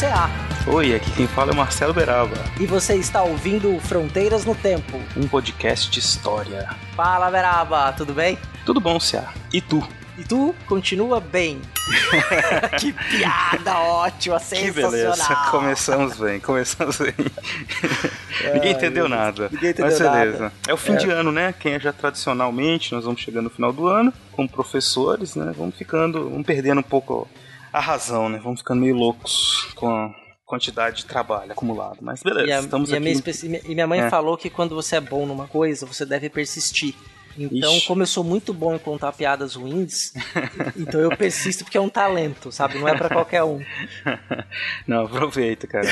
CA. Oi, aqui quem fala é o Marcelo Beraba, E você está ouvindo Fronteiras no Tempo. um podcast de história. Fala, Beraba, tudo bem? Tudo bom, Cia? E tu? E tu continua bem. que piada ótima, Que beleza, sensacional. começamos bem, começamos bem. ninguém entendeu nada. Ninguém entendeu Mas beleza. nada. É o fim de ano, né? Quem é já tradicionalmente, nós vamos chegando no final do ano, como professores, né? Vamos ficando, vamos perdendo um pouco a razão, né? Vamos ficando meio loucos com a quantidade de trabalho acumulado. Mas beleza, E a, estamos e aqui. minha, no- e minha mãe É. falou que quando você é bom numa coisa, você deve persistir. Então, Ixi. como eu sou muito bom em contar piadas ruins, então eu persisto porque é um talento, sabe? Não é pra qualquer um. Não, aproveita, cara.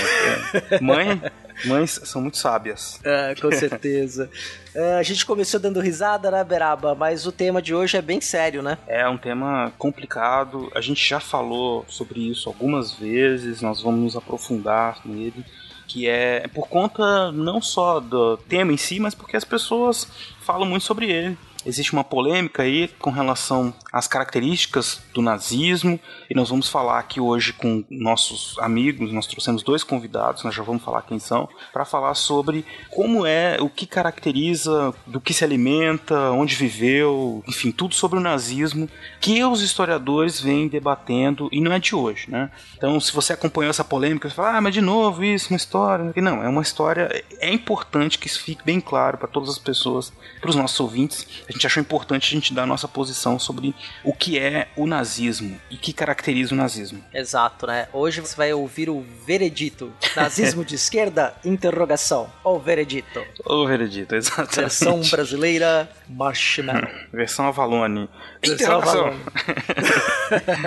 É. Mãe, mães são muito sábias. Ah, com certeza. Ah, a gente começou dando risada, né, Beraba? Mas o tema de hoje é bem sério, né? É um tema complicado. A gente já falou sobre isso algumas vezes. Nós vamos nos aprofundar nele. Que é por conta não só do tema em si, mas porque as pessoas falam muito sobre ele. Existe uma polêmica aí com relação às características do nazismo, e nós vamos falar aqui hoje com nossos amigos. Nós trouxemos dois convidados, nós já vamos falar quem são, para falar sobre como é, o que caracteriza, do que se alimenta, onde viveu, enfim, tudo sobre o nazismo que os historiadores vêm debatendo e não é de hoje, né? Então, se você acompanhou essa polêmica, você fala, ah, mas de novo isso, uma história. E não, é uma história. É importante que isso fique bem claro para todas as pessoas, para os nossos ouvintes. A gente achou importante a gente dar a nossa posição sobre o que é o nazismo e que caracteriza o nazismo. Exato, né? Hoje você vai ouvir o veredito. Nazismo de esquerda? Interrogação. O veredito. Ô, Veredito, exatamente. Versão brasileira, Marshmallow. Versão Avalone. Versão. Avalone.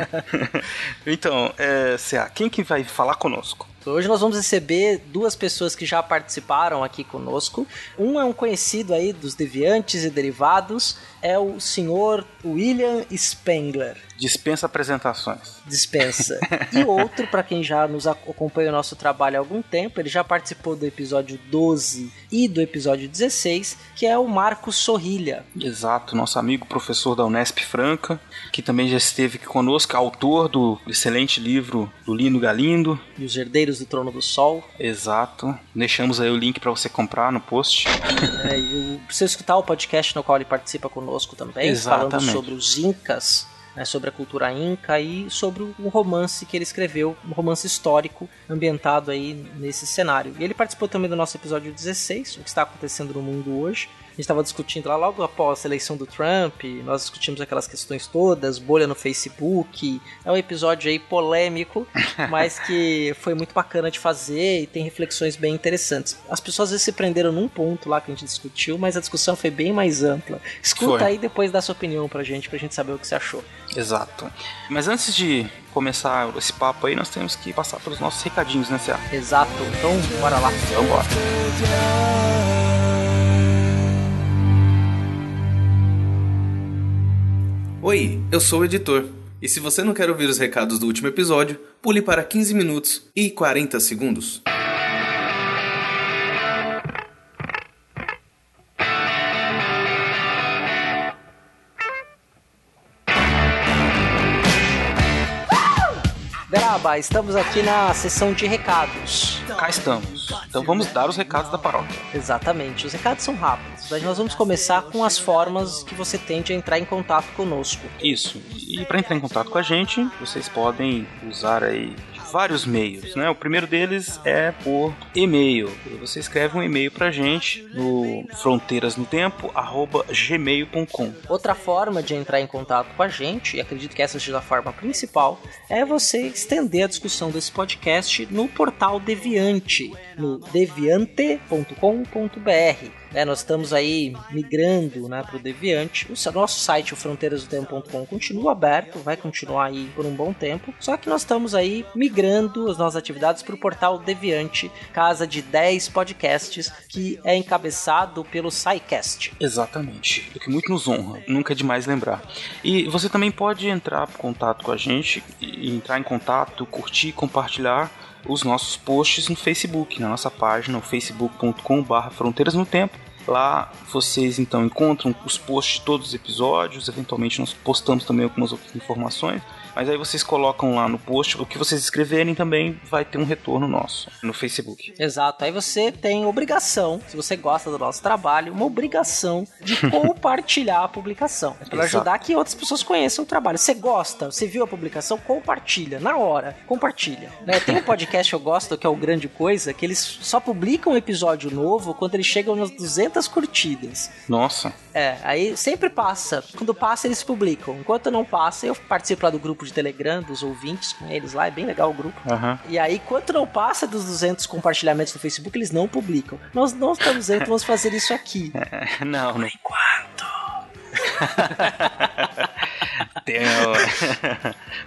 então, é, CA, quem que vai falar conosco? Hoje nós vamos receber duas pessoas que já participaram aqui conosco. Um é um conhecido aí dos deviantes e derivados, é o senhor William Spengler. Dispensa apresentações. dispensa. E outro, para quem já nos ac- acompanha o nosso trabalho há algum tempo, ele já participou do episódio 12 e do episódio 16, que é o Marcos Sorrilha. Exato, nosso amigo professor da Unesp Franca, que também já esteve aqui conosco, autor do excelente livro do Lino Galindo. E os Herdeiros do Trono do Sol. Exato. Deixamos aí o link para você comprar no post. É, e o- precisa escutar o podcast no qual ele participa conosco também, falando Exatamente. sobre os Incas. né, sobre a cultura inca e sobre um romance que ele escreveu, um romance histórico ambientado aí nesse cenário. E ele participou também do nosso episódio 16, o que está acontecendo no mundo hoje. A gente estava discutindo lá logo após a eleição do Trump, nós discutimos aquelas questões todas, bolha no Facebook. É um episódio aí polêmico, mas que foi muito bacana de fazer e tem reflexões bem interessantes. As pessoas às vezes se prenderam num ponto lá que a gente discutiu, mas a discussão foi bem mais ampla. Escuta Foi. aí depois dá sua opinião pra gente, pra gente saber o que você achou. Exato. Mas antes de começar esse papo aí, nós temos que passar pelos nossos recadinhos, né, Cia? Exato, então bora lá. Vambora. Oi, eu sou o editor. E se você não quer ouvir os recados do último episódio, pule para 15 minutos e 40 segundos. Beraba, estamos aqui na sessão de recados. Cá estamos. Então vamos dar os recados da paróquia. Exatamente, os recados são rápidos. Mas nós vamos começar com as formas que você tem de entrar em contato conosco. Isso. E para entrar em contato com a gente, vocês podem usar aí vários meios, né? O primeiro deles é por e-mail. Você escreve um e-mail pra gente no fronteirasnotempo@gmail.com. Outra forma de entrar em contato com a gente, e acredito que essa seja a forma principal, é você estender a discussão desse podcast no portal Deviante, no deviante.com.br. É, nós estamos aí migrando né, para o Deviante. O nosso site, o fronteirasdotempo.com, continua aberto, vai continuar aí por um bom tempo. Só que nós estamos aí migrando as nossas atividades para o portal Deviante, casa de 10 podcasts, que é encabeçado pelo SciCast. Exatamente. O que muito nos honra, nunca é demais lembrar. E você também pode entrar em contato com a gente, entrar em contato, curtir, compartilhar os nossos posts no Facebook, na nossa página, facebook.com.br Fronteiras no Tempo. Lá vocês então encontram os posts de todos os episódios, eventualmente nós postamos também algumas outras informações. Mas aí vocês colocam lá no post o que vocês escreverem também vai ter um retorno nosso no Facebook. Exato. Aí você tem obrigação, se você gosta do nosso trabalho, uma obrigação de compartilhar a publicação. É para ajudar que outras pessoas conheçam o trabalho. Você gosta, você viu a publicação, compartilha. Na hora, compartilha. Né? Tem um podcast que eu gosto, que é o Grande Coisa, que eles só publicam um episódio novo quando eles chegam nas 200 curtidas. Nossa. É, aí sempre passa. Quando passa, eles publicam. Enquanto não passa, eu participo lá do grupo de Telegram, dos ouvintes com eles lá, é bem legal o grupo. Uhum. E aí, enquanto não passa dos 200 compartilhamentos no Facebook, eles não publicam. Nós não estamos dizendo que vamos fazer isso aqui. Não, não. Enquanto. Tem,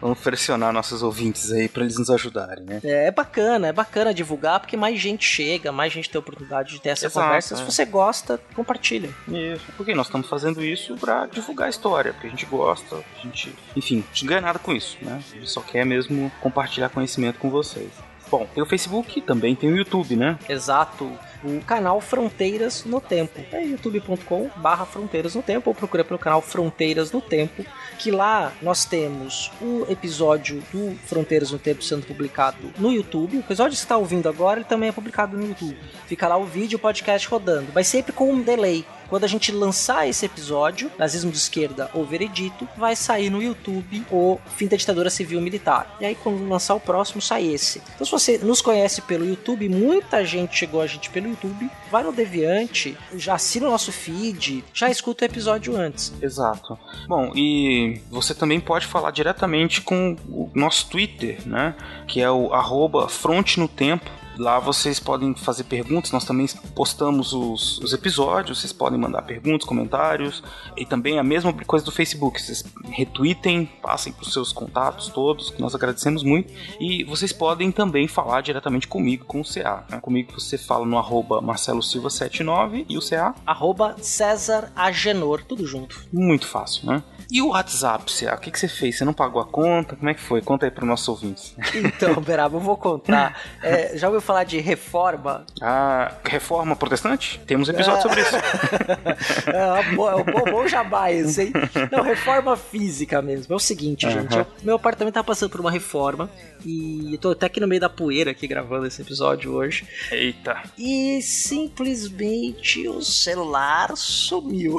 Vamos pressionar nossos ouvintes aí para eles nos ajudarem, né? É, é, bacana, é bacana divulgar porque mais gente chega, mais gente tem a oportunidade de ter essa Exato, conversa. é. Se você gosta, compartilha. Isso. Porque nós estamos fazendo isso para divulgar a história, porque a gente gosta, a gente, enfim, a gente não ganha nada com isso, né? A gente só quer mesmo compartilhar conhecimento com vocês. Bom, tem o Facebook, também tem o YouTube, né? Exato. O canal Fronteiras no Tempo. É youtube.com barra Fronteiras no Tempo ou procura pelo canal Fronteiras no Tempo, que lá nós temos o episódio do Fronteiras no Tempo sendo publicado no YouTube. O episódio que você está ouvindo agora ele também é publicado no YouTube. Fica lá o vídeo o podcast rodando, mas sempre com um delay. Quando a gente lançar esse episódio, Nazismo de Esquerda ou Veredito, vai sair no YouTube o Fim da Ditadura Civil Militar. E aí, quando lançar o próximo, sai esse. Então, se você nos conhece pelo YouTube, muita gente chegou a gente pelo YouTube, vai no Deviante, já assina o nosso feed, já escuta o episódio antes. Exato. Bom, e você também pode falar diretamente com o nosso Twitter, né? Que é o arroba Fronte no Tempo. Lá vocês podem fazer perguntas, nós também postamos os, os, episódios, vocês podem mandar perguntas, comentários, e também a mesma coisa do Facebook, vocês retweetem, passem para os seus contatos todos, que nós agradecemos muito, e vocês podem também falar diretamente comigo, com o CA. Né? Comigo você fala no arroba Marcelo Silva 79 e o CA? Arroba César Agenor, tudo junto. Muito fácil, né? E o WhatsApp, CA? O que, que você fez? Você não pagou a conta? Como é que foi? Conta aí para os nossos ouvintes. Então, Beraba, eu vou contar. É, já ouviu falar de reforma? Ah, reforma protestante? Temos episódio sobre isso. é, bom, bom, bom esse, hein? Não, reforma física mesmo. É o seguinte, gente. Eu, meu apartamento tá passando por uma reforma e eu tô até aqui no meio da poeira aqui gravando esse episódio hoje. Eita. E simplesmente o celular sumiu.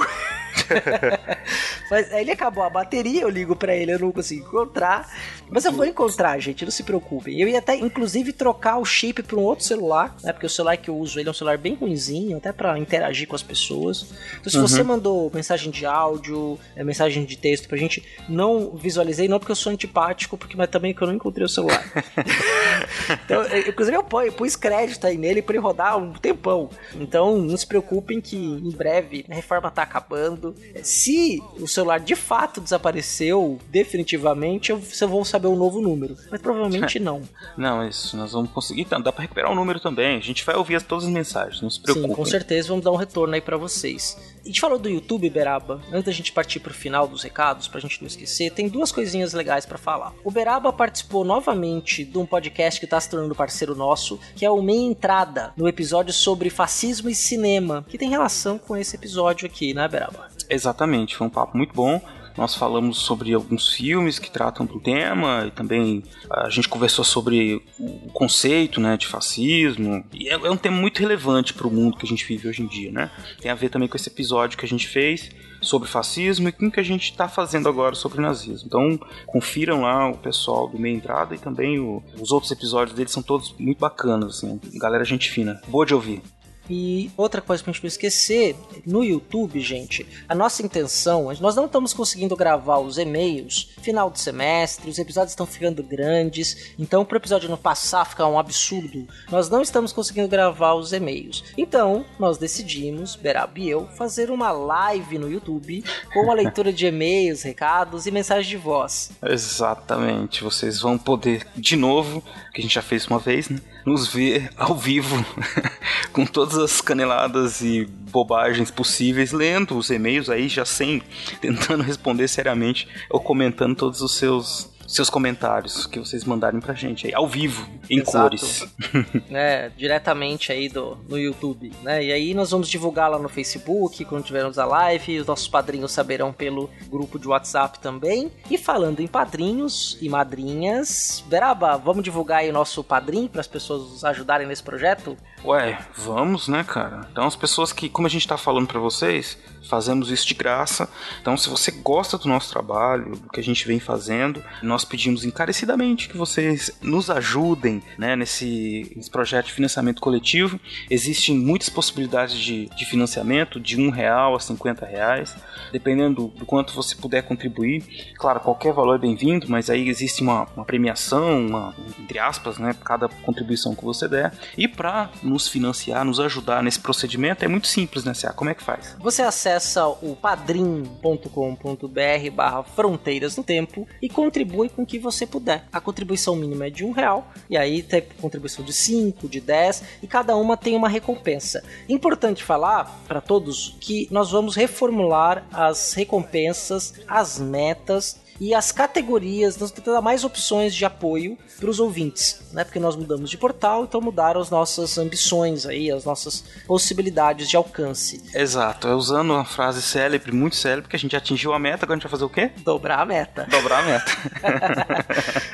Mas aí ele acabou a bateria, eu ligo para ele, eu não consigo encontrar. Mas eu vou encontrar, gente, não se preocupem. Eu ia até, inclusive, trocar o chip para um outro celular, né? Porque o celular que eu uso, ele é um celular bem ruimzinho, até para interagir com as pessoas. Então, se uhum. você mandou mensagem de áudio, mensagem de texto pra gente, não visualizei, não porque eu sou antipático, porque mas também que eu não encontrei o celular. então, eu, inclusive, eu pus crédito aí nele para ele rodar um tempão. Então, não se preocupem que em breve a reforma tá acabando. Se o celular de fato desapareceu definitivamente, eu, eu vou saber um novo número. Mas provavelmente não. Não, isso, nós vamos conseguir. Então, dá pra recuperar o número também. A gente vai ouvir todas as mensagens, não se preocupem. Sim, com certeza vamos dar um retorno aí para vocês. A gente falou do YouTube, Beraba. Antes da gente partir pro final dos recados, pra gente não esquecer, tem duas coisinhas legais para falar. O Beraba participou novamente de um podcast que tá se tornando parceiro nosso, que é o Meia Entrada, no episódio sobre fascismo e cinema, que tem relação com esse episódio aqui, né, Beraba? Exatamente, foi um papo muito bom. Nós falamos sobre alguns filmes que tratam do tema e também a gente conversou sobre o conceito né, de fascismo. E é, é um tema muito relevante para o mundo que a gente vive hoje em dia. Né? Tem a ver também com esse episódio que a gente fez sobre fascismo e com o que a gente está fazendo agora sobre nazismo. Então, confiram lá o pessoal do Meia Entrada e também o, os outros episódios deles são todos muito bacanas, assim, galera gente fina. Boa de ouvir. E outra coisa que a gente não esquecer, no YouTube, gente, a nossa intenção, nós não estamos conseguindo gravar os e-mails final de semestre, os episódios estão ficando grandes, então pro episódio não passar, ficar um absurdo, nós não estamos conseguindo gravar os e-mails. Então, nós decidimos, Berab e eu, fazer uma live no YouTube com a leitura de e-mails, recados e mensagens de voz. Exatamente, vocês vão poder, de novo, que a gente já fez uma vez, né? Nos ver ao vivo, com todas as caneladas e bobagens possíveis, lendo os e-mails aí, já sem, tentando responder seriamente ou comentando todos os seus seus comentários que vocês mandarem pra gente aí, ao vivo, em Exato. cores. né, diretamente aí do, no YouTube, né? E aí nós vamos divulgar lá no Facebook, quando tivermos a live, os nossos padrinhos saberão pelo grupo de WhatsApp também. E falando em padrinhos e madrinhas, Beraba, vamos divulgar aí o nosso padrinho para as pessoas nos ajudarem nesse projeto? Ué, vamos, né, cara? Então, as pessoas que, como a gente tá falando para vocês, fazemos isso de graça. Então, se você gosta do nosso trabalho, do que a gente vem fazendo, nós pedimos encarecidamente que vocês nos ajudem né, nesse, nesse projeto de financiamento coletivo. Existem muitas possibilidades de, de financiamento, de um real a 50 reais, dependendo do quanto você puder contribuir. Claro, qualquer valor é bem-vindo, mas aí existe uma, uma premiação, uma, entre aspas, né, cada contribuição que você der. E para nos financiar, nos ajudar nesse procedimento, é muito simples, né, Cia? Como é que faz? Você acessa o padrim.com.br barra fronteiras no tempo e contribui com o que você puder. A contribuição mínima é de um real, e aí tem contribuição de 5, de 10, e cada uma tem uma recompensa. Importante falar para todos que nós vamos reformular as recompensas, as metas e as categorias, nós tentando dar mais opções de apoio para os ouvintes, né? Porque nós mudamos de portal, então mudaram as nossas ambições aí, as nossas possibilidades de alcance. Exato, é usando uma frase célebre, muito célebre, que a gente atingiu a meta, agora a gente vai fazer o quê? Dobrar a meta. Dobrar a meta.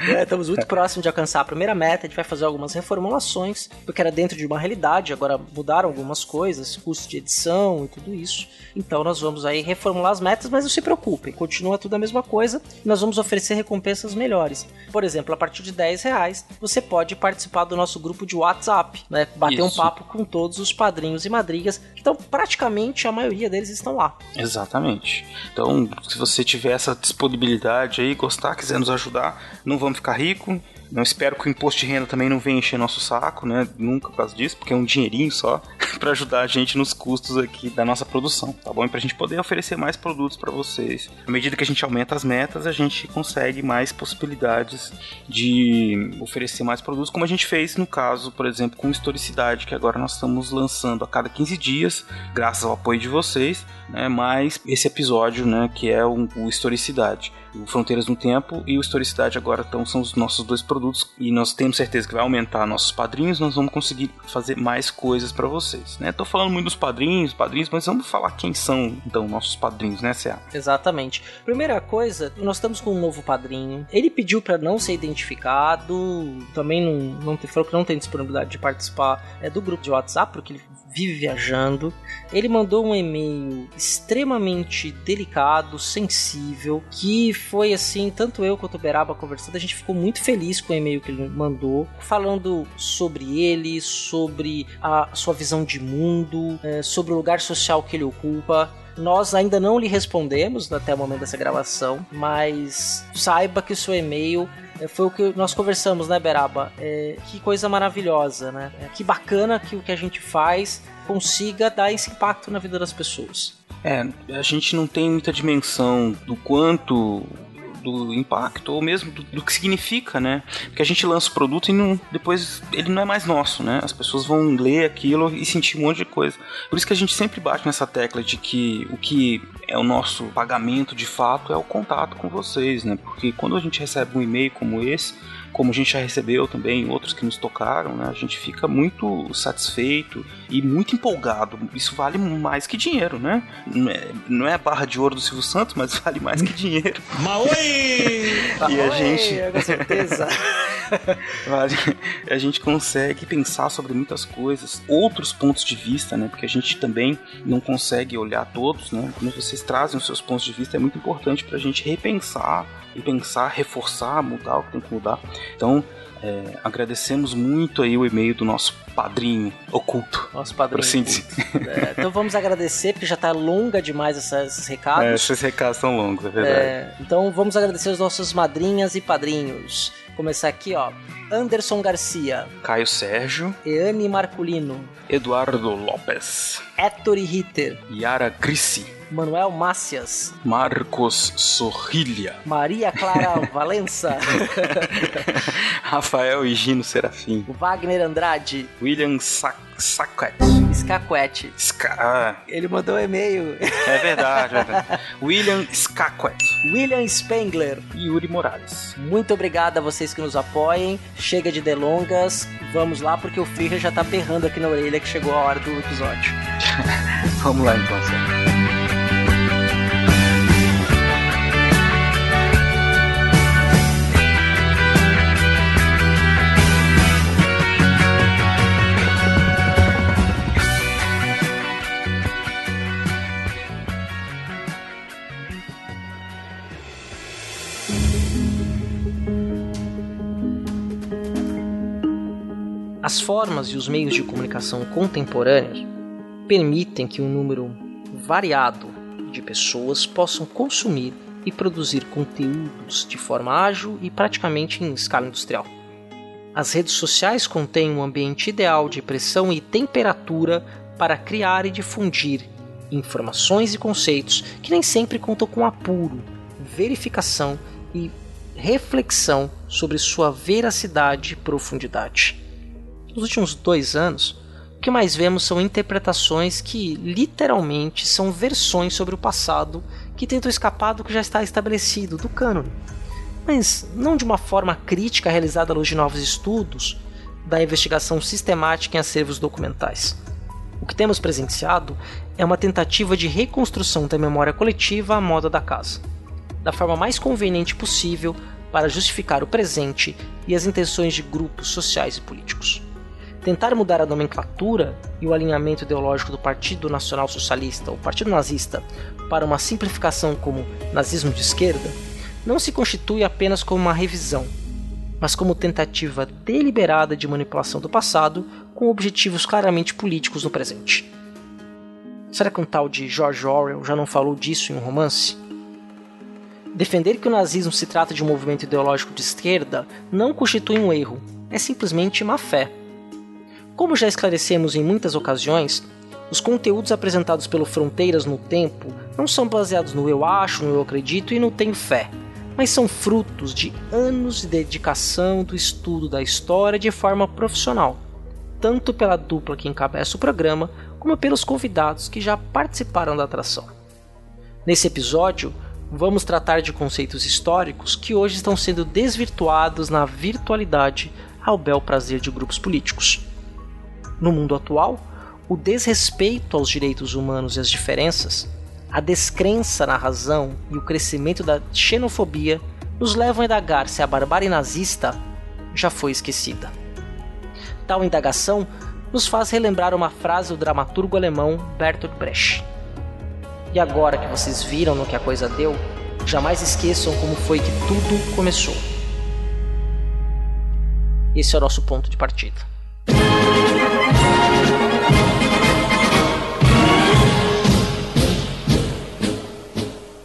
é, estamos muito próximos de alcançar a primeira meta, a gente vai fazer algumas reformulações, porque era dentro de uma realidade, agora mudaram algumas coisas, custo de edição e tudo isso. Então nós vamos aí reformular as metas, mas não se preocupem, continua tudo a mesma coisa nós vamos oferecer recompensas melhores. Por exemplo, a partir de 10 reais, você pode participar do nosso grupo de WhatsApp, né? Bater Isso. um papo com todos os padrinhos e madrigas, que estão praticamente a maioria deles estão lá. Exatamente. Então, se você tiver essa disponibilidade aí, gostar, quiser nos ajudar, não vamos ficar rico. Não espero que o imposto de renda também não venha encher nosso saco, né? Nunca por causa disso, porque é um dinheirinho só para ajudar a gente nos custos aqui da nossa produção, tá bom? E pra gente poder oferecer mais produtos para vocês. À medida que a gente aumenta as metas, a gente consegue mais possibilidades de oferecer mais produtos, como a gente fez no caso, por exemplo, com historicidade, que agora nós estamos lançando a cada 15 dias, graças ao apoio de vocês, né? Mais esse episódio, né? Que é o, o historicidade. O Fronteiras no Tempo e o Historicidade agora então, são os nossos dois produtos e nós temos certeza que vai aumentar nossos padrinhos, nós vamos conseguir fazer mais coisas para vocês, né? Tô falando muito dos padrinhos, padrinhos, mas vamos falar quem são então nossos padrinhos, né, CA? Exatamente. Primeira coisa, nós estamos com um novo padrinho. Ele pediu para não ser identificado, também não, não falou que não tem disponibilidade de participar é, do grupo de WhatsApp, porque ele vive viajando. Ele mandou um e-mail extremamente delicado, sensível, que foi assim, tanto eu quanto o Beraba conversando, a gente ficou muito feliz com o e-mail que ele mandou, falando sobre ele, sobre a sua visão de mundo, eh, sobre o lugar social que ele ocupa. Nós ainda não lhe respondemos até o momento dessa gravação, mas saiba que o seu e-mail foi o que nós conversamos, né, Beraba? É, que coisa maravilhosa, né? É, que bacana que o que a gente faz consiga dar esse impacto na vida das pessoas. É, a gente não tem muita dimensão do quanto do impacto ou mesmo do, do que significa, né? Porque a gente lança o produto e não, depois ele não é mais nosso, né? As pessoas vão ler aquilo e sentir um monte de coisa. Por isso que a gente sempre bate nessa tecla de que o que é o nosso pagamento de fato é o contato com vocês, né? Porque quando a gente recebe um e-mail como esse, como a gente já recebeu também outros que nos tocaram, né? A gente fica muito satisfeito e muito empolgado. Isso vale mais que dinheiro, né? Não é, não é a barra de ouro do Silvio Santos, mas vale mais que dinheiro. Maoi! E a gente- Oi, com certeza. a gente consegue pensar sobre muitas coisas, outros pontos de vista, né? Porque a gente também não consegue olhar todos, né? Quando vocês trazem os seus pontos de vista, é muito importante para a gente repensar e pensar, reforçar, mudar o que tem que mudar. Então, é, agradecemos muito aí o e-mail do nosso padrinho oculto. Nosso padrinho assim. É, então vamos agradecer, porque já está longa demais essa, esses recados. É, esses recados são longos, é verdade. É, então vamos agradecer os nossos madrinhas e padrinhos. Começar aqui, ó. Anderson Garcia. Caio Sérgio. Eane Marculino. Eduardo Lopes. Ettore Ritter. Yara Grissi. Manuel Mácias. Marcos Sorrilha. Maria Clara Valença. Rafael Higino Serafim. Wagner Andrade. William Sac Saquete. Scaquete. Ska ah. Ele mandou um e-mail. É verdade, é verdade. William Scaquete. William Spengler. E Yuri Morales. Muito obrigado a vocês que nos apoiem. Chega de delongas. Vamos lá, porque o Firra já tá berrando aqui na orelha que chegou a hora do episódio. Vamos lá então, Sérgio. As formas e os meios de comunicação contemporâneos permitem que um número variado de pessoas possam consumir e produzir conteúdos de forma ágil e praticamente em escala industrial. As redes sociais contêm um ambiente ideal de pressão e temperatura para criar e difundir informações e conceitos que nem sempre contam com apuro, verificação e reflexão sobre sua veracidade e profundidade. Nos últimos dois anos, o que mais vemos são interpretações que literalmente são versões sobre o passado que tentam escapar do que já está estabelecido, do cânone. Mas não de uma forma crítica realizada à luz de novos estudos da investigação sistemática em acervos documentais. O que temos presenciado é uma tentativa de reconstrução da memória coletiva à moda da casa, da forma mais conveniente possível para justificar o presente e as intenções de grupos sociais e políticos. Tentar mudar a nomenclatura e o alinhamento ideológico do Partido Nacional Socialista, ou Partido Nazista, para uma simplificação como nazismo de esquerda, não se constitui apenas como uma revisão, mas como tentativa deliberada de manipulação do passado com objetivos claramente políticos no presente. Será que um tal de George Orwell já não falou disso em um romance? Defender que o nazismo se trata de um movimento ideológico de esquerda não constitui um erro, é simplesmente má fé. Como já esclarecemos em muitas ocasiões, os conteúdos apresentados pelo Fronteiras no Tempo não são baseados no eu acho, no eu acredito e no tenho fé, mas são frutos de anos de dedicação do estudo da história de forma profissional, tanto pela dupla que encabeça o programa, como pelos convidados que já participaram da atração. Nesse episódio, vamos tratar de conceitos históricos que hoje estão sendo desvirtuados na virtualidade ao bel prazer de grupos políticos. No mundo atual, o desrespeito aos direitos humanos e às diferenças, a descrença na razão e o crescimento da xenofobia nos levam a indagar se a barbárie nazista já foi esquecida. Tal indagação nos faz relembrar uma frase do dramaturgo alemão Bertolt Brecht. E agora que vocês viram no que a coisa deu, jamais esqueçam como foi que tudo começou. Esse é o nosso ponto de partida.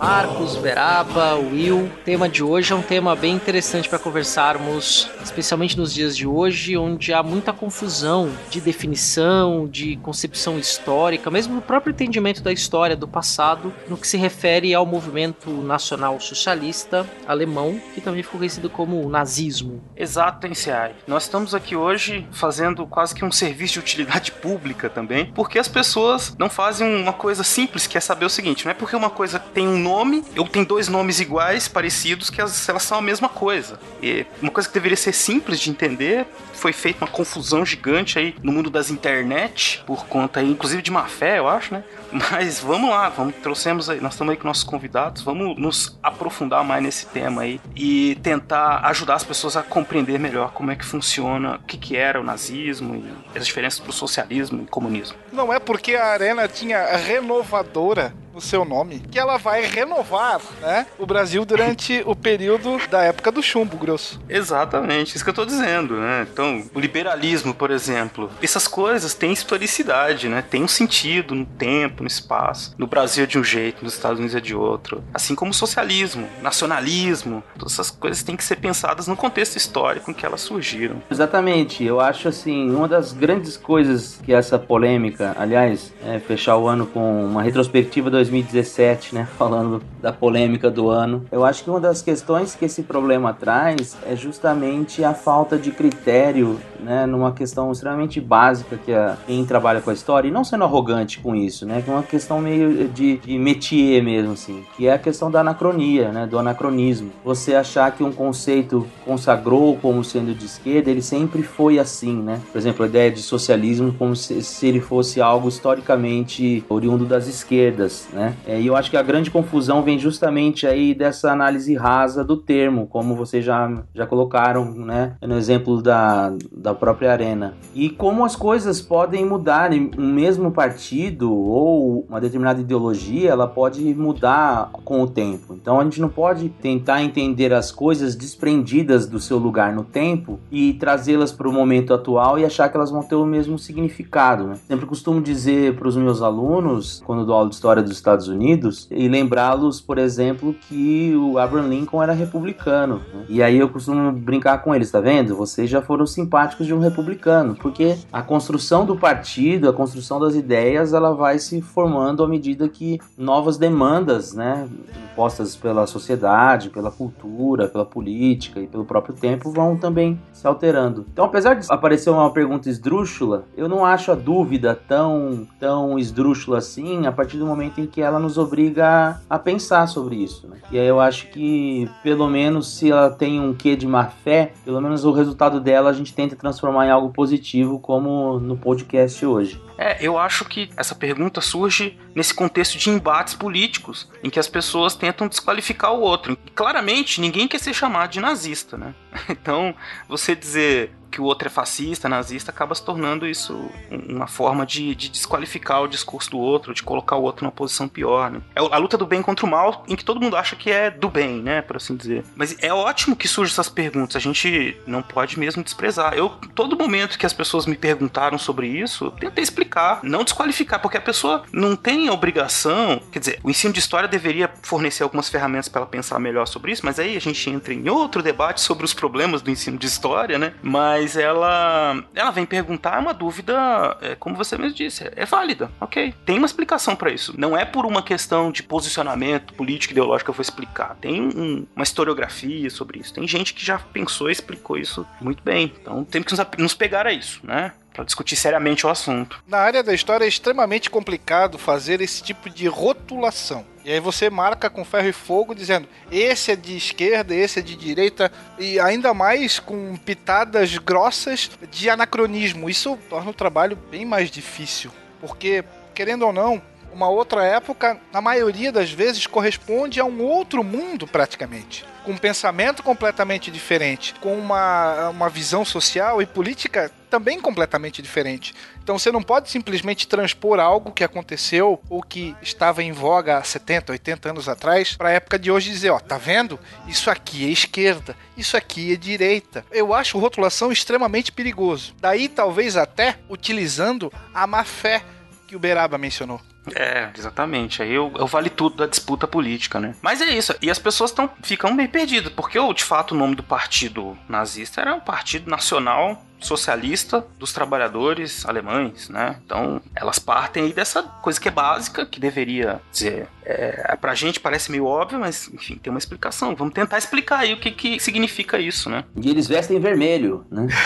Marcos, Beraba, Will. O tema de hoje é um tema bem interessante para conversarmos, especialmente nos dias de hoje, onde há muita confusão de definição, de concepção histórica, mesmo no próprio entendimento da história do passado, no que se refere ao movimento nacional socialista alemão, que também ficou conhecido como nazismo. Exato, Tensiai. Nós estamos aqui hoje fazendo quase que um serviço de utilidade pública também, porque as pessoas não fazem uma coisa simples, que é saber o seguinte: não é porque uma coisa tem um nome nome, eu tenho dois nomes iguais, parecidos, que elas, elas são a mesma coisa. E uma coisa que deveria ser simples de entender, foi feita uma confusão gigante aí no mundo das internet, por conta aí, inclusive de má fé, eu acho, né? Mas vamos lá, vamos, trouxemos aí, nós estamos aí com nossos convidados, vamos nos aprofundar mais nesse tema aí e tentar ajudar as pessoas a compreender melhor como é que funciona, o que, que era o nazismo e as diferenças pro socialismo e comunismo. Não é porque a Arena tinha renovadora no seu nome que ela vai renovar, né, o Brasil durante o período da época do chumbo grosso. Exatamente, isso que eu tô dizendo, né? Então, o liberalismo, por exemplo, essas coisas têm historicidade, né? Tem um sentido no tempo, no espaço. No Brasil é de um jeito, nos Estados Unidos é de outro. Assim como o socialismo, nacionalismo, todas essas coisas têm que ser pensadas no contexto histórico em que elas surgiram. Exatamente, eu acho assim, uma das grandes coisas que essa polêmica, aliás, é fechar o ano com uma retrospectiva 2017, né, falando da polêmica do ano. Eu acho que uma das questões que esse problema traz é justamente a falta de critério, né, numa questão extremamente básica que a, quem trabalha com a história, e não sendo arrogante com isso, né, que é uma questão meio de, de métier mesmo, assim, que é a questão da anacronia, né, do anacronismo. Você achar que um conceito consagrou como sendo de esquerda, ele sempre foi assim, né? Por exemplo, a ideia de socialismo como se, se ele fosse algo historicamente oriundo das esquerdas, né? É, e eu acho que a grande confusão vem justamente aí dessa análise rasa do termo, como vocês já, já colocaram, né? No exemplo da, da própria Arena. E como as coisas podem mudar, um mesmo partido ou uma determinada ideologia, ela pode mudar com o tempo. Então a gente não pode tentar entender as coisas desprendidas do seu lugar no tempo e trazê-las para o momento atual e achar que elas vão ter o mesmo significado. Né? Sempre costumo dizer para os meus alunos, quando dou aula de história dos Estados Unidos, e lembrá-los, por exemplo, que o Abraham Lincoln era republicano. Né? E aí eu costumo brincar com eles, tá vendo? Vocês já foram simpáticos de um republicano, porque a construção do partido, a construção das ideias, ela vai se formando à medida que novas demandas, né, impostas pela sociedade, pela cultura, pela política e pelo próprio tempo vão também se alterando. Então, apesar de aparecer uma pergunta esdrúxula, eu não acho a dúvida tão, tão esdrúxula assim a partir do momento em que ela nos obriga a pensar sobre isso. Né? E aí eu acho que, pelo menos, se ela tem um quê de má fé, pelo menos o resultado dela a gente tenta transformar em algo positivo, como no podcast hoje. É, eu acho que essa pergunta surge nesse contexto de embates políticos, em que as pessoas tentam desqualificar o outro. E, claramente, ninguém quer ser chamado de nazista, né? Então, você dizer que o outro é fascista, nazista, acaba se tornando isso uma forma de, de desqualificar o discurso do outro, de colocar o outro numa posição pior. Né? É a luta do bem contra o mal, em que todo mundo acha que é do bem, né, por assim dizer. Mas é ótimo que surjam essas perguntas, a gente não pode mesmo desprezar. Eu, todo momento que as pessoas me perguntaram sobre isso, tentei explicar, não desqualificar, porque a pessoa não tem obrigação, quer dizer, o ensino de história deveria fornecer algumas ferramentas para ela pensar melhor sobre isso, mas aí a gente entra em outro debate sobre os problemas do ensino de história, né? Mas ela ela vem perguntar é uma dúvida, é, como você mesmo disse, é válida, ok. Tem uma explicação para isso. Não é por uma questão de posicionamento político ideológico que eu vou explicar. Tem um, uma historiografia sobre isso. Tem gente que já pensou e explicou isso muito bem. Então temos que nos, nos pegar a isso, né? Para discutir seriamente o assunto. Na área da história é extremamente complicado fazer esse tipo de rotulação. E aí você marca com ferro e fogo dizendo esse é de esquerda, esse é de direita e ainda mais com pitadas grossas de anacronismo. Isso torna o trabalho bem mais difícil, porque querendo ou não, uma outra época, na maioria das vezes, corresponde a um outro mundo praticamente. Com um pensamento completamente diferente, com uma, uma visão social e política também completamente diferente. Então você não pode simplesmente transpor algo que aconteceu ou que estava em voga há 70, 80 anos atrás para a época de hoje e dizer, ó, tá vendo? Isso aqui é esquerda, isso aqui é direita. Eu acho rotulação extremamente perigoso. Daí talvez até utilizando a má fé que o Beraba mencionou. É, exatamente. Aí eu, eu vale tudo da disputa política, né? Mas é isso. E as pessoas tão, ficam meio perdidas, porque de fato o nome do partido nazista era um partido nacional socialista dos trabalhadores alemães, né? Então, elas partem aí dessa coisa que é básica, que deveria dizer, é, pra gente parece meio óbvio, mas enfim, tem uma explicação. Vamos tentar explicar aí o que, que significa isso, né? E eles vestem vermelho, né?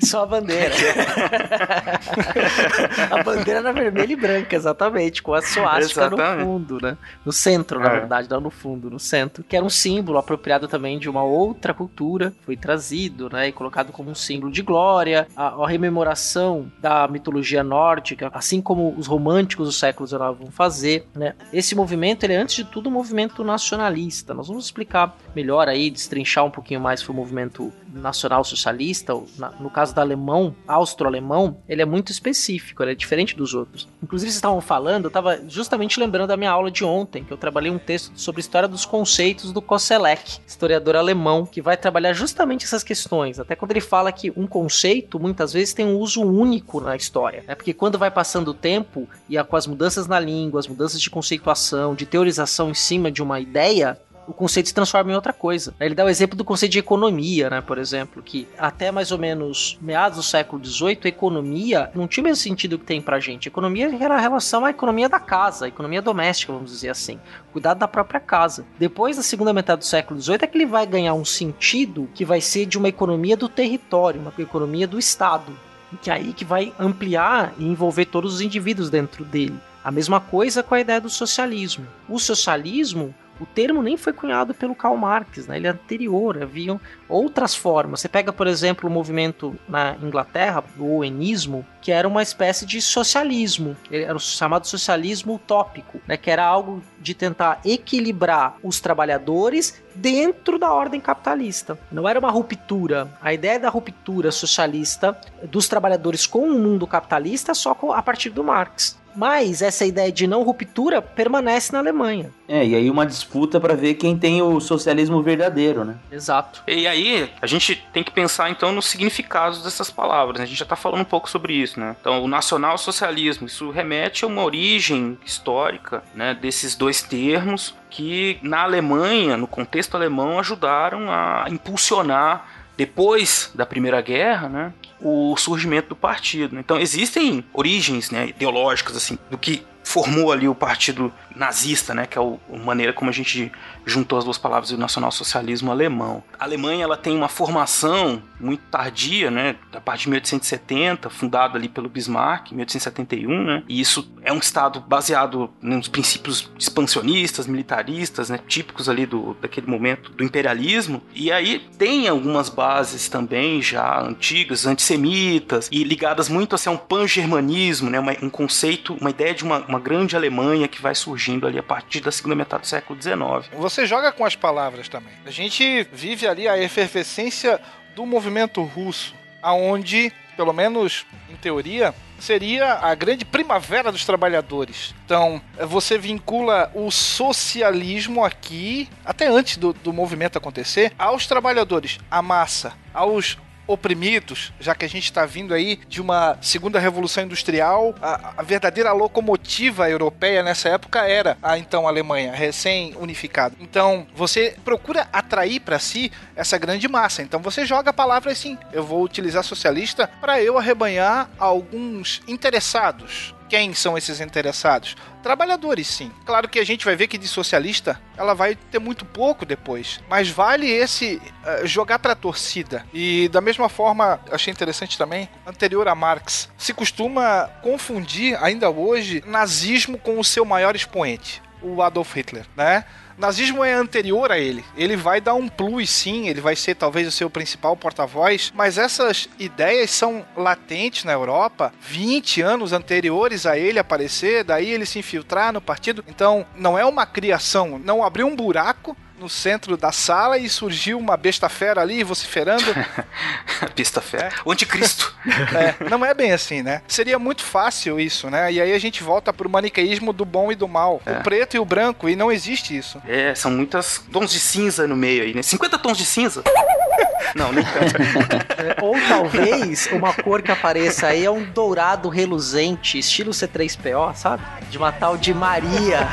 Só a bandeira. a bandeira era vermelha e branca, exatamente, com a suástica no fundo, né? No centro, na é. verdade, não no fundo, no centro, que era um símbolo apropriado também de uma outra cultura, foi trazido, né, e colocado como um símbolo de glória, a, a rememoração da mitologia nórdica, assim como os românticos do século XIX vão fazer, né? Esse movimento, ele é antes de tudo um movimento nacionalista. Nós vamos explicar melhor aí, destrinchar um pouquinho mais o movimento nacional socialista, no caso do alemão, austro-alemão, ele é muito específico, ele é diferente dos outros. Inclusive, vocês estavam falando, eu estava justamente lembrando da minha aula de ontem, que eu trabalhei um texto sobre história dos conceitos do Koselleck, historiador alemão, que vai trabalhar justamente essas questões. Até quando ele fala que um conceito, muitas vezes, tem um uso único na história. É porque quando vai passando o tempo e com as mudanças na língua, as mudanças de conceituação, de teorização em cima de uma ideia, o conceito se transforma em outra coisa. Ele dá o exemplo do conceito de economia, né, por exemplo, que até mais ou menos meados do século XVIII, economia não tinha o mesmo sentido que tem pra gente. Economia era a relação à economia da casa, economia doméstica, vamos dizer assim. Cuidado da própria casa. Depois da segunda metade do século XVIII é que ele vai ganhar um sentido que vai ser de uma economia do território, uma economia do Estado. Que é aí que vai ampliar e envolver todos os indivíduos dentro dele. A mesma coisa com a ideia do socialismo. O socialismo o termo nem foi cunhado pelo Karl Marx, né? ele é anterior, haviam outras formas. Você pega, por exemplo, o movimento na Inglaterra, o Owenismo, que era uma espécie de socialismo, era o chamado socialismo utópico, né? que era algo de tentar equilibrar os trabalhadores dentro da ordem capitalista. Não era uma ruptura. A ideia da ruptura socialista dos trabalhadores com o mundo capitalista só a partir do Marx. Mas essa ideia de não ruptura permanece na Alemanha. É, e aí uma disputa para ver quem tem o socialismo verdadeiro, né? Exato. E aí, a gente tem que pensar então nos significados dessas palavras. Né? A gente já tá falando um pouco sobre isso, né? Então, o nacional-socialismo, isso remete a uma origem histórica, né, desses dois termos que na Alemanha, no contexto alemão, ajudaram a impulsionar depois da Primeira Guerra, né, o surgimento do partido. Então existem origens né, ideológicas assim do que formou ali o partido nazista, né, que é a maneira como a gente juntou as duas palavras, o nacionalsocialismo alemão. A Alemanha ela tem uma formação muito tardia, né, a partir de 1870, fundada ali pelo Bismarck, em 1871, né, e isso é um estado baseado nos princípios expansionistas, militaristas, né, típicos ali do, daquele momento do imperialismo, e aí tem algumas bases também já antigas, antissemitas, e ligadas muito assim, a um pan-germanismo, né, uma, um conceito, uma ideia de uma, uma grande Alemanha que vai surgindo ali a partir da segunda metade do século XIX. Você joga com as palavras também. A gente vive ali a efervescência do movimento russo, aonde, pelo menos em teoria, seria a grande primavera dos trabalhadores. Então, você vincula o socialismo aqui, até antes do, do movimento acontecer, aos trabalhadores, à massa, aos oprimidos, já que a gente está vindo aí de uma segunda revolução industrial, a, a, verdadeira locomotiva europeia nessa época era a então Alemanha, recém-unificada. Então você procura atrair para si essa grande massa. Então você joga a palavra assim: eu vou utilizar socialista para eu arrebanhar alguns interessados quem são esses interessados? Trabalhadores, sim. Claro que a gente vai ver que de socialista ela vai ter muito pouco depois. Mas vale esse uh, jogar para a torcida. E da mesma forma, achei interessante também, anterior a Marx, se costuma confundir ainda hoje nazismo com o seu maior expoente, o Adolf Hitler, né? Nazismo é anterior a ele. Ele vai dar um plus, sim, ele vai ser talvez o seu principal porta-voz, mas essas ideias são latentes na Europa 20 anos anteriores a ele aparecer, daí ele se infiltrar no partido. Então, não é uma criação, não abriu um buraco no centro da sala e surgiu uma besta fera ali vociferando. besta fera. É. O anticristo. É, não é bem assim, né? Seria muito fácil isso, né? E aí a gente volta pro maniqueísmo do bom e do mal. É. O preto e o branco, e não existe isso. É, são muitas tons de cinza no meio aí, né? 50 tons de cinza. Não, nem tanto. É, ou talvez uma cor que apareça aí é um dourado reluzente, estilo C3PO, sabe? De uma tal de Maria.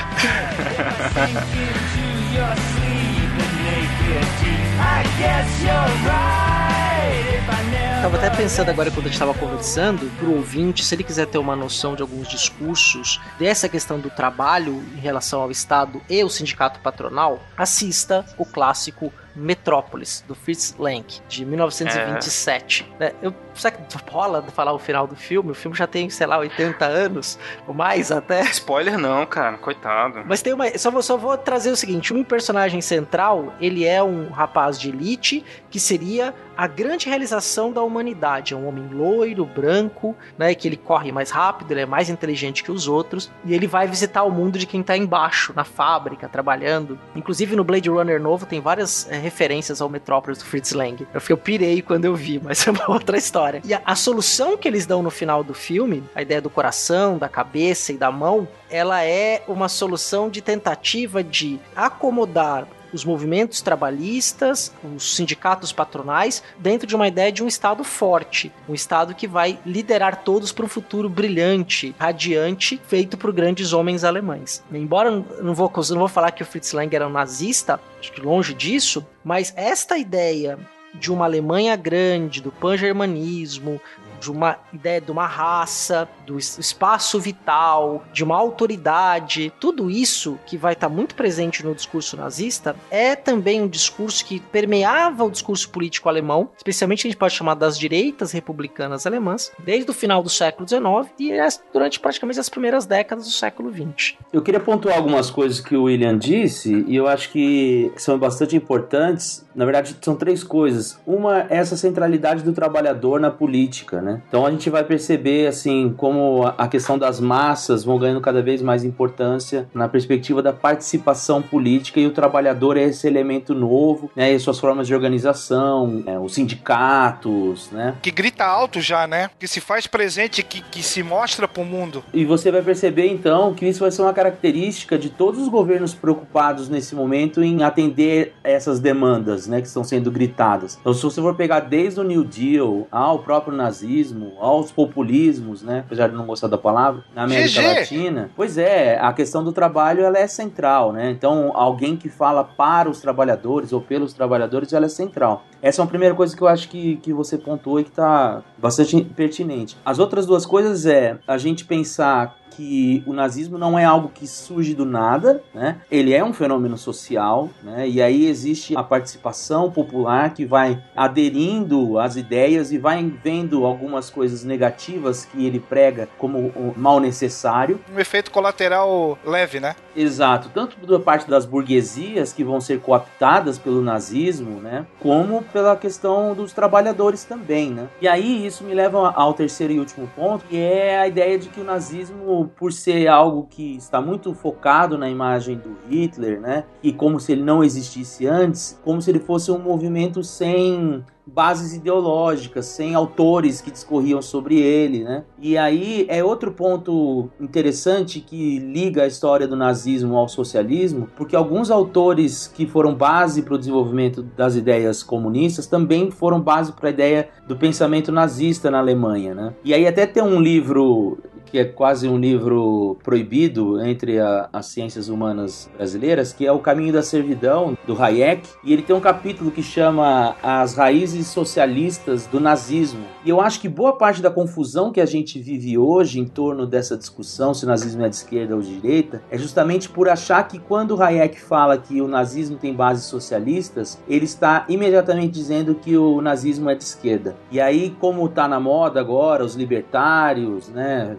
Estava até pensando agora quando a gente estava conversando, para o ouvinte, se ele quiser ter uma noção de alguns discursos dessa questão do trabalho em relação ao Estado e o sindicato patronal, assista o clássico Metrópolis, do Fritz Lang, de 1927. É. Eu, será que rola falar o final do filme? O filme já tem, sei lá, 80 anos, ou mais até. Spoiler não, cara, coitado. Mas tem uma. Só vou, só vou trazer o seguinte: um personagem central, ele é um rapaz de elite que seria a grande realização da humanidade. É um homem loiro, branco, né? Que ele corre mais rápido, ele é mais inteligente que os outros. E ele vai visitar o mundo de quem tá embaixo, na fábrica, trabalhando. Inclusive no Blade Runner novo tem várias é, referências ao Metrópolis do Fritz Lang. Eu, eu pirei quando eu vi, mas é uma outra história. E a, a solução que eles dão no final do filme, a ideia do coração, da cabeça e da mão, ela é uma solução de tentativa de acomodar os movimentos trabalhistas, os sindicatos patronais, dentro de uma ideia de um Estado forte, um Estado que vai liderar todos para um futuro brilhante, radiante, feito por grandes homens alemães. Embora não vou, não vou falar que o Fritz Lang era um nazista, longe disso, mas esta ideia de uma Alemanha grande, do pan-germanismo, de uma ideia de uma raça, do espaço vital, de uma autoridade, tudo isso que vai estar muito presente no discurso nazista é também um discurso que permeava o discurso político alemão, especialmente a gente pode chamar das direitas republicanas alemãs, desde o final do século XIX e durante praticamente as primeiras décadas do século XX. Eu queria pontuar algumas coisas que o William disse e eu acho que são bastante importantes. Na verdade, são três coisas. Uma é essa centralidade do trabalhador na política, né? Então a gente vai perceber assim como a questão das massas vão ganhando cada vez mais importância na perspectiva da participação política e o trabalhador é esse elemento novo, né? E suas formas de organização, né? os sindicatos, né? Que grita alto já, né? Que se faz presente, que, que se mostra para o mundo. E você vai perceber então que isso vai ser uma característica de todos os governos preocupados nesse momento em atender essas demandas, né? Que estão sendo gritadas. Então se você for pegar desde o New Deal ao próprio nazismo nazismo, aos populismos, né? Apesar de não gostar da palavra, na América. Latina. Pois é, a questão do trabalho ela é central, né? Então, alguém que fala para os trabalhadores ou pelos trabalhadores, ela é central. Essa é uma primeira coisa que eu acho que, que você pontuou e que está bastante pertinente. As outras duas coisas é a gente pensar que o nazismo não é algo que surge do nada, né? Ele é um fenômeno social, né? E aí existe a participação popular que vai aderindo às ideias e vai vendo algumas coisas negativas que ele prega como mal necessário. Um efeito colateral leve, né? Exato, tanto da parte das burguesias que vão ser cooptadas pelo nazismo, né? Como pela questão dos trabalhadores também, né? E aí isso me leva ao terceiro e último ponto, que é a ideia de que o nazismo por ser algo que está muito focado na imagem do Hitler, né? E como se ele não existisse antes, como se ele fosse um movimento sem bases ideológicas, sem autores que discorriam sobre ele, né? E aí é outro ponto interessante que liga a história do nazismo ao socialismo, porque alguns autores que foram base para o desenvolvimento das ideias comunistas também foram base para a ideia do pensamento nazista na Alemanha, né? E aí até tem um livro que é quase um livro proibido entre a, as ciências humanas brasileiras, que é O Caminho da Servidão, do Hayek, e ele tem um capítulo que chama As Raízes Socialistas do Nazismo. E eu acho que boa parte da confusão que a gente vive hoje em torno dessa discussão se o nazismo é de esquerda ou de direita é justamente por achar que quando Hayek fala que o nazismo tem bases socialistas, ele está imediatamente dizendo que o nazismo é de esquerda. E aí, como está na moda agora, os libertários, né,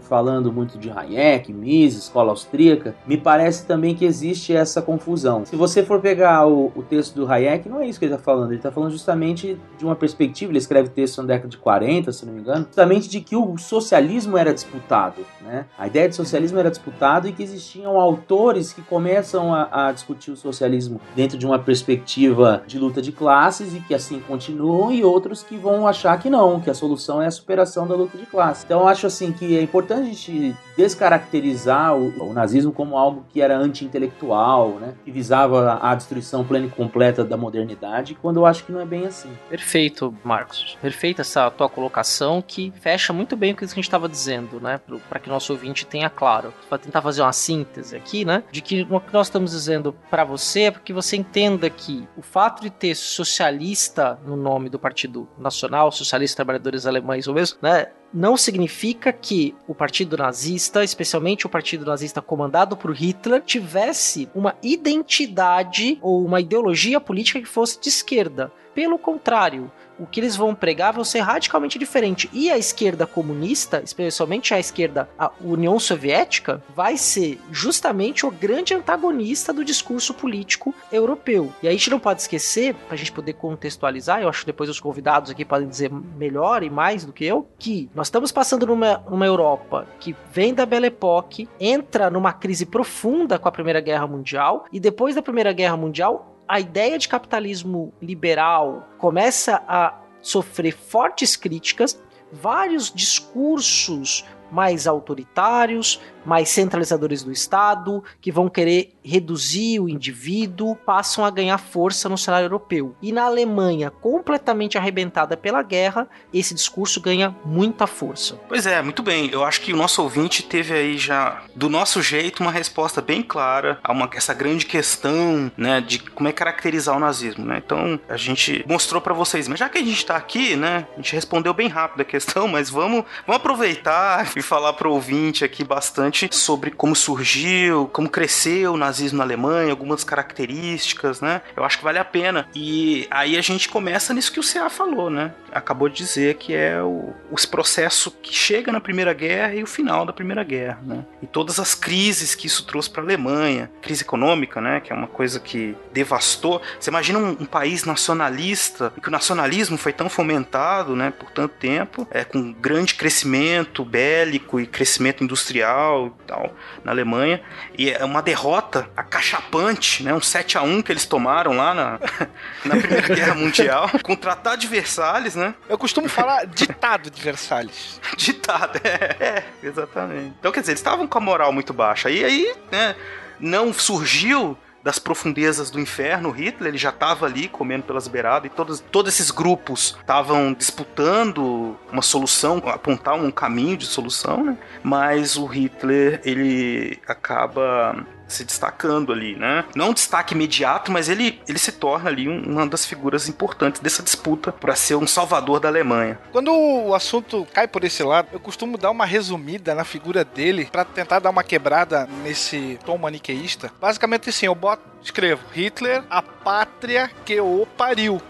muito de Hayek, Mises, escola austríaca, me parece também que existe essa confusão. Se você for pegar o, o texto do Hayek, não é isso que ele está falando, ele está falando justamente de uma perspectiva, ele escreve texto na década de 40, se não me engano, justamente de que o socialismo era disputado. Né? A ideia de socialismo era disputado e que existiam autores que começam a, a discutir o socialismo dentro de uma perspectiva de luta de classes e que assim continuam, e outros que vão achar que não, que a solução é a superação da luta de classes. Então eu acho assim que é importante gente descaracterizar o, o, nazismo como algo que era anti-intelectual, né? Que visava a destruição plena e completa da modernidade, quando eu acho que não é bem assim. Perfeito, Marcos. Perfeita essa tua colocação que fecha muito bem o que a gente estava dizendo, né? Para que nosso ouvinte tenha claro. Para tentar fazer uma síntese aqui, né? De que o que nós estamos dizendo para você é porque você entenda que o fato de ter socialista no nome do Partido Nacional, Socialistas Trabalhadores Alemães, ou mesmo, né? Não significa que o partido nazista, especialmente o partido nazista comandado por Hitler, tivesse uma identidade ou uma ideologia política que fosse de esquerda. Pelo contrário, o que eles vão pregar vai ser radicalmente diferente. E a esquerda comunista, especialmente a esquerda, a União Soviética, vai ser justamente o grande antagonista do discurso político europeu. E a gente não pode esquecer, para a gente poder contextualizar, eu acho que depois os convidados aqui podem dizer melhor e mais do que eu, que nós estamos passando numa, numa Europa que vem da Belle Époque, entra numa crise profunda com a Primeira Guerra Mundial, e depois da Primeira Guerra Mundial, a ideia de capitalismo liberal começa a sofrer fortes críticas, vários discursos mais autoritários, mais centralizadores do Estado, que vão querer reduzir o indivíduo, passam a ganhar força no cenário europeu. E na Alemanha, completamente arrebentada pela guerra, esse discurso ganha muita força. Pois é, muito bem. Eu acho que o nosso ouvinte teve aí já, do nosso jeito, uma resposta bem clara a uma, essa grande questão, né, de como é caracterizar o nazismo, né? Então, a gente mostrou para vocês, mas já que a gente tá aqui, né, a gente respondeu bem rápido a questão, mas vamos, vamos aproveitar e falar pro ouvinte aqui bastante sobre como surgiu, como cresceu o nazismo na Alemanha, algumas características, né? Eu acho que vale a pena. E aí a gente começa nisso que o CA falou, né? Acabou de dizer que é o, o processo que chega na Primeira Guerra e o final da Primeira Guerra, né? E todas as crises que isso trouxe para a Alemanha, crise econômica, né? Que é uma coisa que devastou. Você imagina um, um país nacionalista, que o nacionalismo foi tão fomentado, né? Por tanto tempo, é, com grande crescimento bélico e crescimento industrial tal na Alemanha. E é uma derrota acachapante, né? Um 7 a 1 que eles tomaram lá na, na Primeira Guerra Mundial, com o Tratado de Versalhes, né? Eu costumo falar ditado de Versalhes. ditado, é, é, exatamente. Então, quer dizer, eles estavam com a moral muito baixa. E aí, né, não surgiu das profundezas do inferno, Hitler ele já estava ali comendo pelas beiradas e todos, todos esses grupos estavam disputando uma solução, apontar um caminho de solução, né? Mas o Hitler ele acaba se destacando ali, né? Não um destaque imediato, mas ele, ele se torna ali uma das figuras importantes dessa disputa para ser um salvador da Alemanha. Quando o assunto cai por esse lado, eu costumo dar uma resumida na figura dele para tentar dar uma quebrada nesse tom maniqueísta. Basicamente assim, eu boto, escrevo Hitler, a pátria que o pariu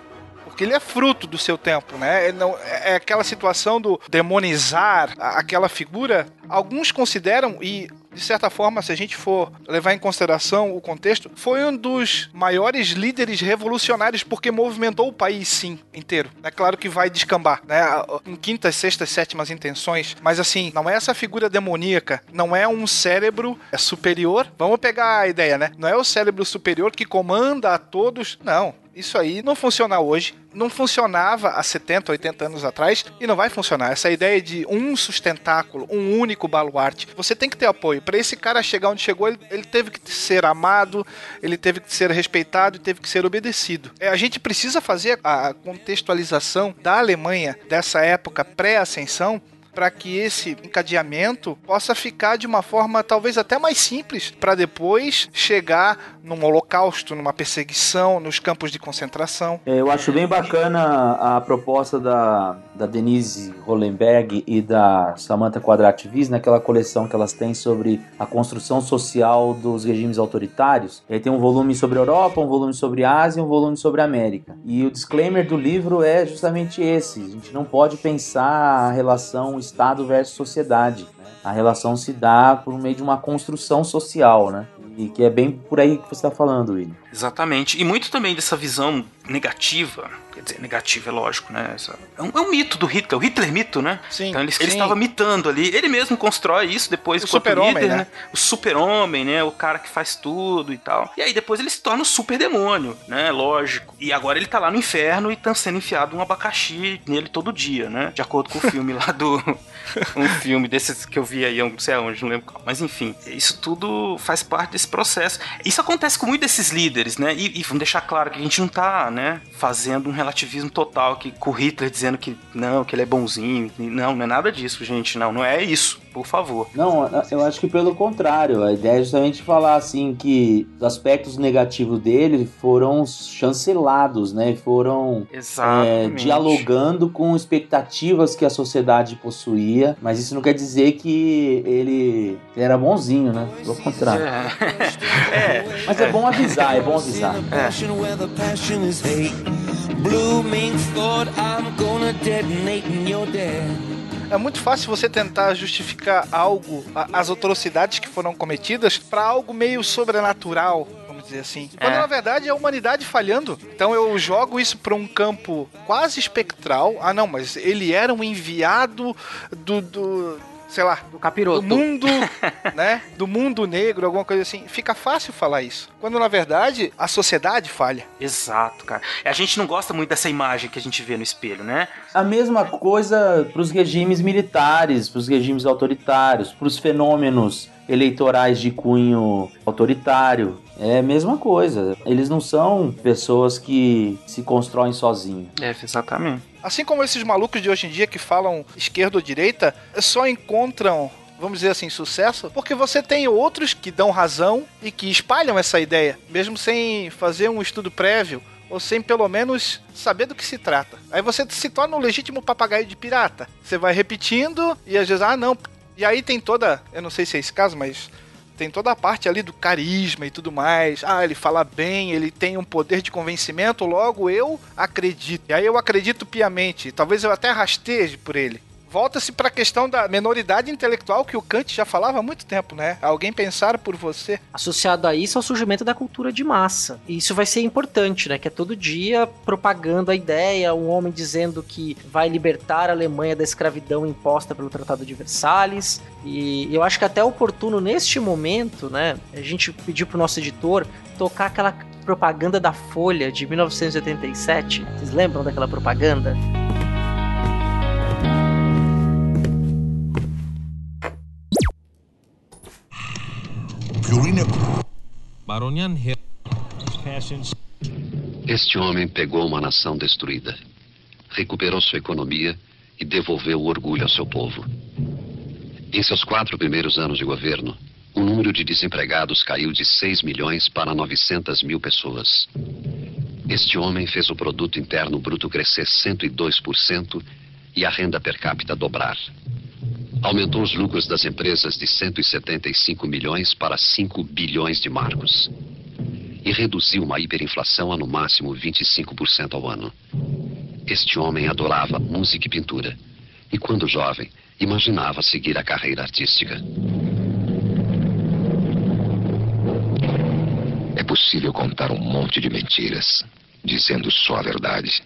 porque ele é fruto do seu tempo, né? Não, é aquela situação do demonizar aquela figura. Alguns consideram, e de certa forma, se a gente for levar em consideração o contexto, foi um dos maiores líderes revolucionários porque movimentou o país, sim, inteiro. É claro que vai descambar, né? Em quintas, sextas, sétimas intenções, mas assim, não é essa figura demoníaca, não é um cérebro superior. Vamos pegar a ideia, né? Não é o cérebro superior que comanda a todos, não. Isso aí não funciona hoje, não funcionava há 70, 80 anos atrás e não vai funcionar. Essa ideia de um sustentáculo, um único baluarte, você tem que ter apoio. Para esse cara chegar onde chegou, ele, ele, teve que ser amado, ele teve que ser respeitado e teve que ser obedecido. É, a gente precisa fazer a contextualização da Alemanha dessa época pré-ascensão para que esse encadeamento possa ficar de uma forma talvez até mais simples para depois chegar num holocausto, numa perseguição, nos campos de concentração. É, eu acho bem bacana a proposta da, da Denise Hollenberg e da Samantha Quadrativis naquela coleção que elas têm sobre a construção social dos regimes autoritários. E aí tem um volume sobre a Europa, um volume sobre a Ásia e um volume sobre a América. E o disclaimer do livro é justamente esse: a gente não pode pensar a relação Estado versus sociedade. Né? A relação se dá por meio de uma construção social, né? E que é bem por aí que você está falando, William. Exatamente. E muito também dessa visão negativa, dizer, negativa é lógico, né? É um, é um mito do Hitler, o Hitler mito, né? Sim. Então ele, sim. ele estava mitando ali, ele mesmo constrói isso depois o super-homem, né? né? O super-homem, né? O cara que faz tudo e tal. E aí depois ele se torna o super-demônio, né? Lógico. E agora ele tá lá no inferno e tá sendo enfiado um abacaxi nele todo dia, né? De acordo com o filme lá do... um filme desses que eu vi aí, não sei aonde, não lembro qual. Mas enfim, isso tudo faz parte desse processo. Isso acontece com muitos desses líderes, né? E, e vamos deixar claro que a gente não tá, né, fazendo um ativismo total que com o Hitler dizendo que não, que ele é bonzinho. Não, não é nada disso, gente. Não, não é isso, por favor. Não, eu acho que pelo contrário. A ideia é justamente falar assim que os aspectos negativos dele foram chancelados, né? Foram é, dialogando com expectativas que a sociedade possuía, mas isso não quer dizer que ele, ele era bonzinho, né? Pelo contrário. É. é. Mas é bom avisar, é bom avisar. É. É muito fácil você tentar justificar algo, as atrocidades que foram cometidas, para algo meio sobrenatural, dizer assim. Quando é. na verdade é a humanidade falhando. Então eu jogo isso para um campo quase espectral. Ah, não, mas ele era um enviado do, do sei lá, do capiroto. Do mundo, né? Do mundo negro, alguma coisa assim. Fica fácil falar isso. Quando na verdade a sociedade falha. Exato, cara. A gente não gosta muito dessa imagem que a gente vê no espelho, né? A mesma coisa para os regimes militares, para os regimes autoritários, para os fenômenos eleitorais de cunho autoritário. É a mesma coisa. Eles não são pessoas que se constroem sozinhos. É, exatamente. Assim como esses malucos de hoje em dia que falam esquerda ou direita, só encontram vamos dizer assim, sucesso, porque você tem outros que dão razão e que espalham essa ideia, mesmo sem fazer um estudo prévio ou sem pelo menos saber do que se trata. Aí você se torna um legítimo papagaio de pirata. Você vai repetindo e às vezes, ah, não. E aí tem toda, eu não sei se é esse caso, mas tem toda a parte ali do carisma e tudo mais. Ah, ele fala bem, ele tem um poder de convencimento, logo eu acredito. E aí eu acredito piamente. Talvez eu até rasteje por ele volta-se para a questão da menoridade intelectual que o Kant já falava há muito tempo, né? Alguém pensar por você. Associado a isso é o surgimento da cultura de massa. E isso vai ser importante, né? Que é todo dia propagando a ideia, um homem dizendo que vai libertar a Alemanha da escravidão imposta pelo Tratado de Versalhes. E eu acho que até é oportuno neste momento, né? A gente pediu pro nosso editor tocar aquela propaganda da Folha de 1987. Vocês lembram daquela propaganda? Este homem pegou uma nação destruída, recuperou sua economia e devolveu o orgulho ao seu povo. Em seus quatro primeiros anos de governo, o número de desempregados caiu de 6 milhões para 900 mil pessoas. Este homem fez o produto interno bruto crescer 102% e a renda per capita dobrar. Aumentou os lucros das empresas de 175 milhões para 5 bilhões de marcos. E reduziu uma hiperinflação a no máximo 25% ao ano. Este homem adorava música e pintura. E quando jovem, imaginava seguir a carreira artística. É possível contar um monte de mentiras, dizendo só a verdade.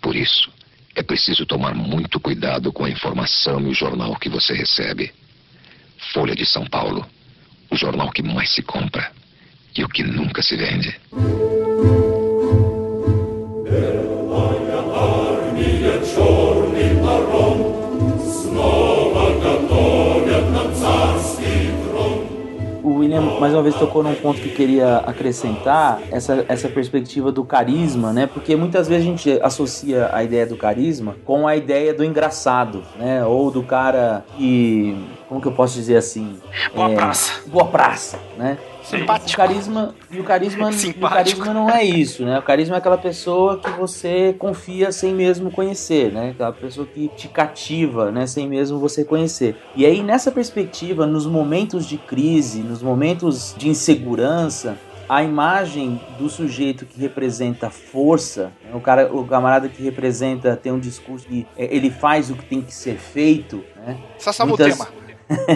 Por isso, é preciso tomar muito cuidado com a informação e o jornal que você recebe. Folha de São Paulo, o jornal que mais se compra e o que nunca se vende. William mais uma vez tocou num ponto que queria acrescentar, essa, essa perspectiva do carisma, né? Porque muitas vezes a gente associa a ideia do carisma com a ideia do engraçado, né? Ou do cara que. Como que eu posso dizer assim? Boa é, praça. Boa praça, né? Simpático. O carisma, e o carisma, e o carisma não é isso, né? O carisma é aquela pessoa que você confia sem mesmo conhecer, né? Aquela pessoa que te cativa, né? Sem mesmo você conhecer. E aí, nessa perspectiva, nos momentos de crise, nos momentos de insegurança, a imagem do sujeito que representa força, né? o cara, o camarada que representa tem um discurso que é, ele faz o que tem que ser feito, né? Só Muitas...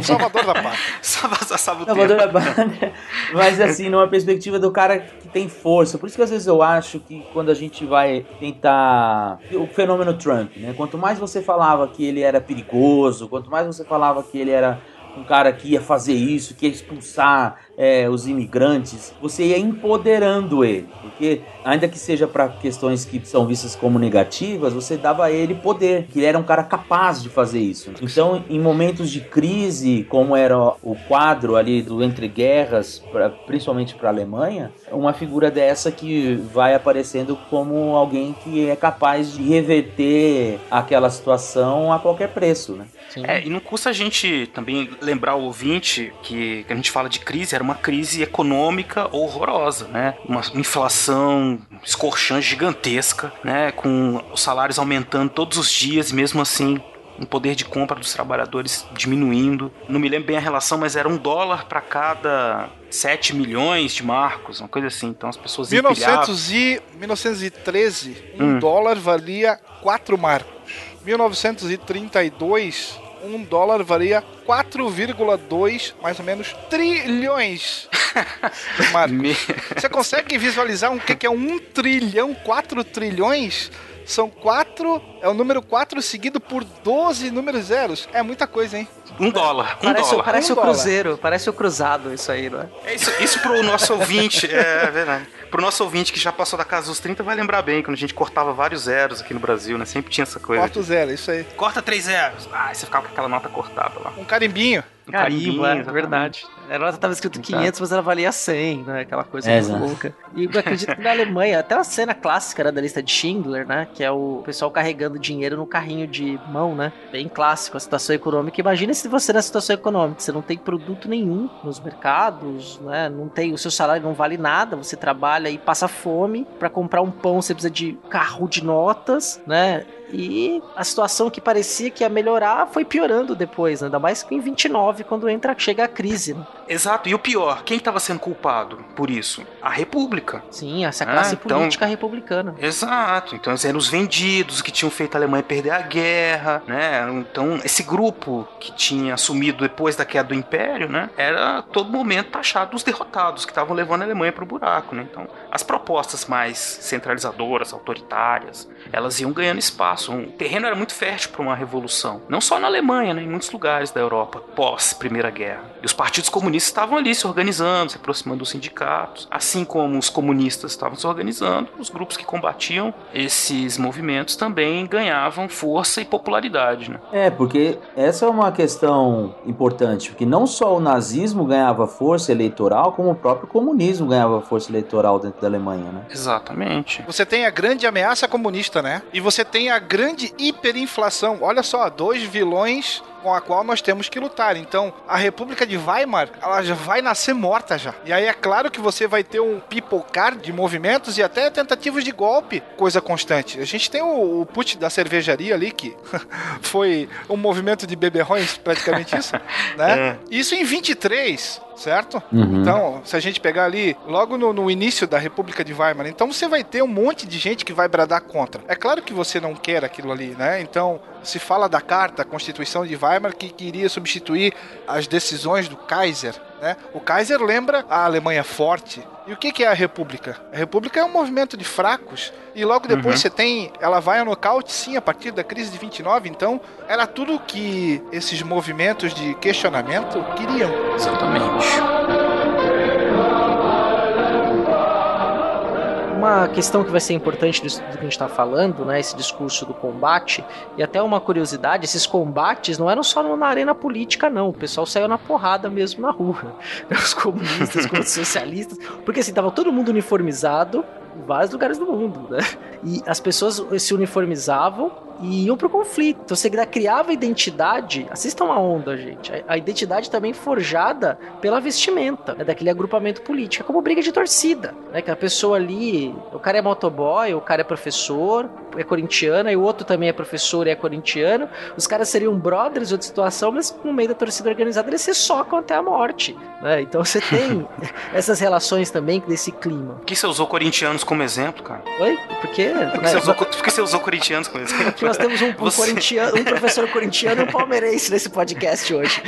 Salvador da Pátria. Salvador da Pátria. Mas assim, numa perspectiva do cara que tem força. Por isso que às vezes eu acho que quando a gente vai tentar. O fenômeno Trump, né? Quanto mais você falava que ele era perigoso, quanto mais você falava que ele era um cara que ia fazer isso, que ia expulsar é, os imigrantes, você ia empoderando ele. Porque, ainda que seja para questões que são vistas como negativas, você dava a ele poder, que ele era um cara capaz de fazer isso. Então, em momentos de crise, como era o quadro ali do Entre Guerras, pra, principalmente para a Alemanha, uma figura dessa que vai aparecendo como alguém que é capaz de reverter aquela situação a qualquer preço, né? É, e não custa a gente também lembrar o ouvinte que, que a gente fala de crise, era uma crise econômica horrorosa, né? Uma inflação escorchante gigantesca, né? Com os salários aumentando todos os dias, mesmo assim o poder de compra dos trabalhadores diminuindo. Não me lembro bem a relação, mas era um dólar para cada 7 milhões de marcos, uma coisa assim. Então as pessoas 1900 e 1913, um hum. dólar valia 4 marcos. 1932, um dólar valia 4,2 mais ou menos trilhões. Você consegue visualizar o um, que, que é um trilhão, 4 trilhões? São quatro. É o número 4 seguido por 12 números zeros. É muita coisa, hein? Um dólar. Um parece, dólar. Parece um o dólar. Cruzeiro. Parece o Cruzado, isso aí, não é? é isso, isso pro nosso ouvinte. é verdade. Pro nosso ouvinte que já passou da casa dos 30, vai lembrar bem quando a gente cortava vários zeros aqui no Brasil, né? Sempre tinha essa coisa. Corta o zero, isso aí. Corta três zeros. Ah, você ficava com aquela nota cortada lá. Um carimbinho. Um carimbo, é, verdade. A nota tava escrito 500, mas ela valia 100, né? Aquela coisa é, muito louca. E eu acredito que na Alemanha, até a cena clássica né, da lista de Schindler, né? Que é o pessoal carregando dinheiro no carrinho de mão, né? Bem clássico a situação econômica. Imagina se você na situação econômica, você não tem produto nenhum nos mercados, né? Não tem, o seu salário não vale nada, você trabalha e passa fome. para comprar um pão, você precisa de carro de notas, né? E a situação que parecia que ia melhorar foi piorando depois, né? ainda mais que em 29, quando entra, chega a crise. Né? Exato, e o pior, quem estava sendo culpado por isso? A República. Sim, essa classe ah, então, política republicana. Exato, então eles eram os vendidos que tinham feito a Alemanha perder a guerra, né? Então, esse grupo que tinha assumido depois da queda do Império, né? Era a todo momento taxado dos derrotados que estavam levando a Alemanha para o buraco, né? Então, as propostas mais centralizadoras, autoritárias, elas iam ganhando espaço. O terreno era muito fértil para uma revolução. Não só na Alemanha, né? em muitos lugares da Europa, pós Primeira Guerra. E os partidos comunistas estavam ali se organizando, se aproximando dos sindicatos. Assim como os comunistas estavam se organizando, os grupos que combatiam esses movimentos também ganhavam força e popularidade. Né? É, porque essa é uma questão importante, porque não só o nazismo ganhava força eleitoral, como o próprio comunismo ganhava força eleitoral dentro da Alemanha, né? Exatamente. Você tem a grande ameaça comunista, né? E você tem a grande hiperinflação. Olha só, dois vilões com a qual nós temos que lutar. Então, a República de Weimar, ela já vai nascer morta já. E aí é claro que você vai ter um pipocar de movimentos e até tentativas de golpe, coisa constante. A gente tem o, o put da cervejaria ali, que foi um movimento de beberrões, praticamente isso, né? É. Isso em 23, certo? Uhum. Então, se a gente pegar ali, logo no, no, início da República de Weimar, então você vai ter um monte de gente que vai bradar contra. É claro que você não quer aquilo ali, né? Então, se fala da carta, a Constituição de Weimar, que queria substituir as decisões do Kaiser. Né? O Kaiser lembra a Alemanha forte. E o que, que é a República? A República é um movimento de fracos. E logo depois uhum. você tem. Ela vai a nocaute, sim, a partir da crise de 29. Então, era tudo que esses movimentos de questionamento queriam. Exatamente. Uma questão que vai ser importante do, que a gente está falando, né, esse discurso do combate, e até uma curiosidade, esses combates não eram só na arena política, não. O pessoal saiu na porrada mesmo na rua. Os comunistas contra os socialistas, porque assim, tava todo mundo uniformizado vários lugares do mundo, né? E as pessoas se uniformizavam e iam pro conflito. Então você criava identidade. Assistam a onda, gente. A, identidade também forjada pela vestimenta né, daquele agrupamento político, é como briga de torcida, né? Que a pessoa ali, o cara é motoboy, o cara é professor, é corintiano, e o outro também é professor e é corintiano. Os caras seriam brothers de outra situação, mas no meio da torcida organizada eles se socam até a morte, né? Então você tem essas relações também desse clima. Que você usou corintianos como exemplo, cara? Oi? Por quê? Porque, né? você, usou, porque você usou corintianos como exemplo. Porque nós temos um, um, Você- corintiano, um professor corintiano e um palmeirense nesse podcast hoje.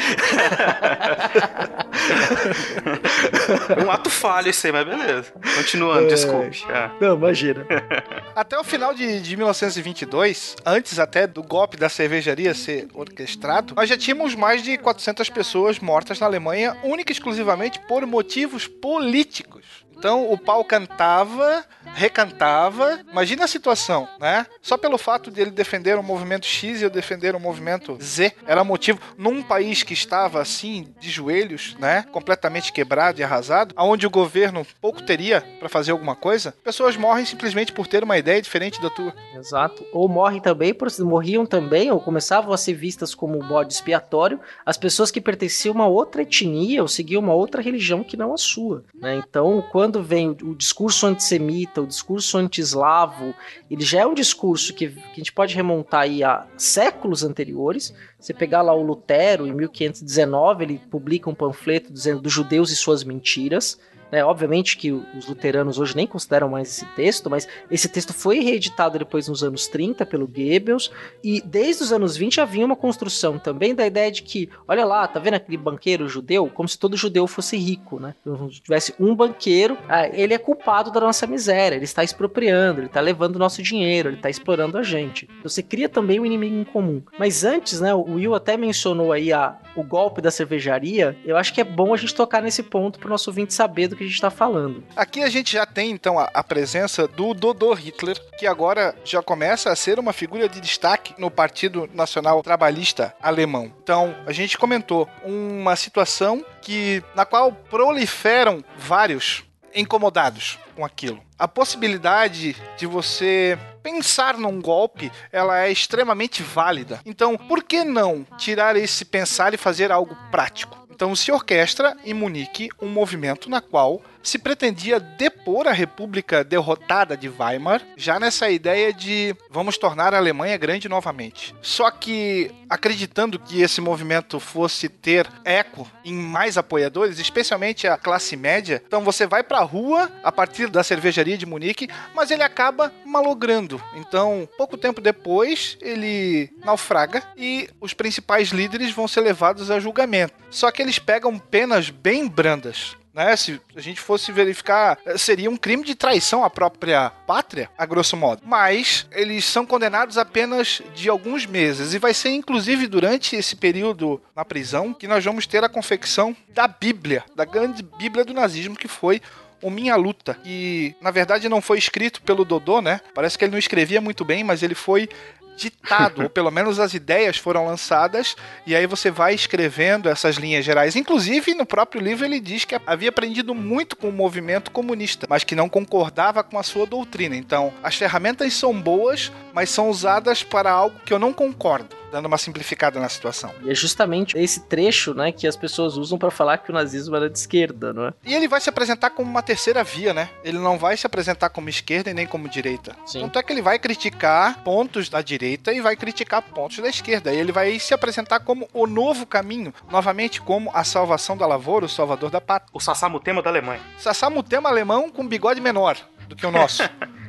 É um ato falho isso aí, mas beleza. Continuando, desculpe. É. Não, imagina. Até o final de, de 1922, antes até do golpe da cervejaria ser orquestrado, nós já tínhamos mais de 400 pessoas mortas na Alemanha, única e exclusivamente por motivos políticos. Então o pau cantava, recantava. Imagina a situação, né? Só pelo fato de ele defender o movimento X e eu defender o movimento Z, era motivo num país que estava assim de joelhos, né? Completamente quebrado e arrasado, aonde o governo pouco teria para fazer alguma coisa. Pessoas morrem simplesmente por ter uma ideia diferente da tua. Exato. Ou morrem também, por, morriam também, ou começavam a ser vistas como bode expiatório, as pessoas que pertenciam a uma outra etnia ou seguiam uma outra religião que não a sua. Né? Então, quando vem o, o discurso antissemita, o discurso anti-eslavo, ele já é um discurso que, que a gente pode remontar aí a séculos anteriores. Você pegar lá o Lutero, em 1519, ele publica um panfleto dizendo dos judeus e suas mentiras. Né? obviamente que os luteranos hoje nem consideram mais esse texto, mas esse texto foi reeditado depois nos anos 30 pelo Goebbels, e desde os anos 20 havia uma construção também da ideia de que, olha lá, tá vendo aquele banqueiro judeu? Como se todo judeu fosse rico, né? Então, Se tivesse um banqueiro, ah, ele é culpado da nossa miséria, ele está expropriando, ele está levando nosso dinheiro, ele está explorando a gente. Então, Você cria também um inimigo em comum. Mas antes, né, o Will até mencionou aí a, o golpe da cervejaria, eu acho que é bom a gente tocar nesse ponto para o nosso ouvinte saber do que a gente está falando. Aqui a gente já tem então a, a presença do Dodô Hitler, que agora já começa a ser uma figura de destaque no Partido Nacional Trabalhista Alemão. Então, a gente comentou uma situação que na qual proliferam vários incomodados com aquilo. A possibilidade de você pensar num golpe, ela é extremamente válida. Então, por que não tirar esse pensar e fazer algo prático? Então se orquestra em Munique um movimento na qual se pretendia depor a República derrotada de Weimar, já nessa ideia de vamos tornar a Alemanha grande novamente. Só que acreditando que esse movimento fosse ter eco em mais apoiadores, especialmente a classe média, então você vai para a rua a partir da cervejaria de Munique, mas ele acaba malogrando. Então, pouco tempo depois, ele naufraga e os principais líderes vão ser levados a julgamento. Só que eles pegam penas bem brandas né? Se a gente fosse verificar, seria um crime de traição à própria pátria, a grosso modo. Mas eles são condenados apenas de alguns meses e vai ser inclusive durante esse período na prisão que nós vamos ter a confecção da Bíblia, da grande Bíblia do nazismo que foi o Minha Luta, que na verdade não foi escrito pelo Dodô, né? Parece que ele não escrevia muito bem, mas ele foi ditado, ou pelo menos as ideias foram lançadas, e aí você vai escrevendo essas linhas gerais. Inclusive, no próprio livro ele diz que havia aprendido muito com o movimento comunista, mas que não concordava com a sua doutrina. Então, as ferramentas são boas, mas são usadas para algo que eu não concordo, dando uma simplificada na situação. E é justamente esse trecho, né, que as pessoas usam para falar que o nazismo era de esquerda, não é? E ele vai se apresentar como uma terceira via, né? Ele não vai se apresentar como esquerda e nem como direita. Sim. Tanto é que ele vai criticar pontos da direita e vai criticar pontos da esquerda. E ele vai se apresentar como o novo caminho, novamente como a salvação da lavoura, o salvador da pátria. O Sassamutema da Alemanha. Sassamutema alemão com bigode menor do que o nosso.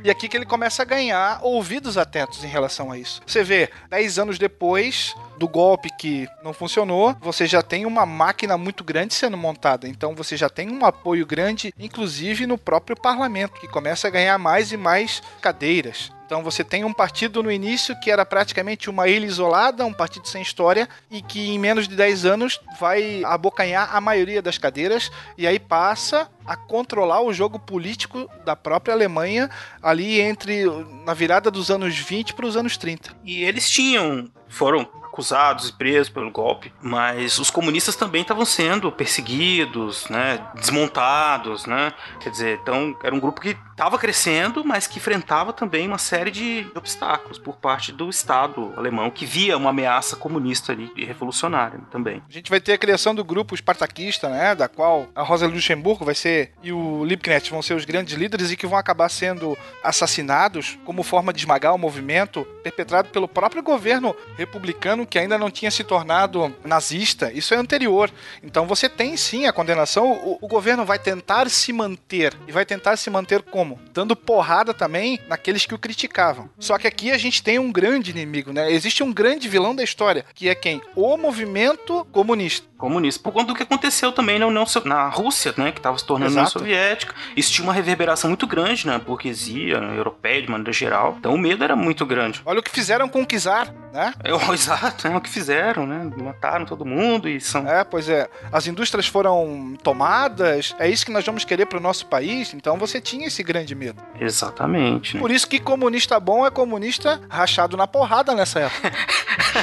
E aqui que ele começa a ganhar ouvidos atentos em relação a isso. Você vê, 10 anos depois do golpe que não funcionou, você já tem uma máquina muito grande sendo montada. Então você já tem um apoio grande, inclusive no próprio parlamento, que começa a ganhar mais e mais cadeiras. Então você tem um partido no início que era praticamente uma ilha isolada, um partido sem história, e que em menos de 10 anos vai abocanhar a maioria das cadeiras, e aí passa a controlar o jogo político da própria Alemanha ali entre na virada dos anos 20 para os anos 30. E eles tinham, foram acusados e presos pelo golpe, mas os comunistas também estavam sendo perseguidos, né, desmontados, né? Quer dizer, então era um grupo que estava crescendo, mas que enfrentava também uma série de obstáculos por parte do Estado alemão, que via uma ameaça comunista ali e revolucionária também. A gente vai ter a criação do grupo espartaquista, né, da qual a Rosa Luxemburgo vai ser e o Liebknecht vão ser os grandes líderes e que vão acabar sendo assassinados como forma de esmagar o movimento perpetrado pelo próprio governo republicano que ainda não tinha se tornado nazista. Isso é anterior. Então você tem sim a condenação. O, o governo vai tentar se manter e vai tentar se manter com como? Dando porrada também naqueles que o criticavam. Só que aqui a gente tem um grande inimigo, né? Existe um grande vilão da história, que é quem? O movimento comunista. Comunista. Por conta do que aconteceu também na, União, na Rússia, né? Que estava se tornando União Soviética. Isso tinha uma reverberação muito grande na burguesia na europeia, de maneira geral. Então o medo era muito grande. Olha o que fizeram com o Kizar, né? É, exato, é o que fizeram, né? Mataram todo mundo e são. É, pois é. As indústrias foram tomadas, é isso que nós vamos querer para o nosso país. Então você tinha esse grande medo. Exatamente. Né? Por isso que comunista bom é comunista rachado na porrada nessa época.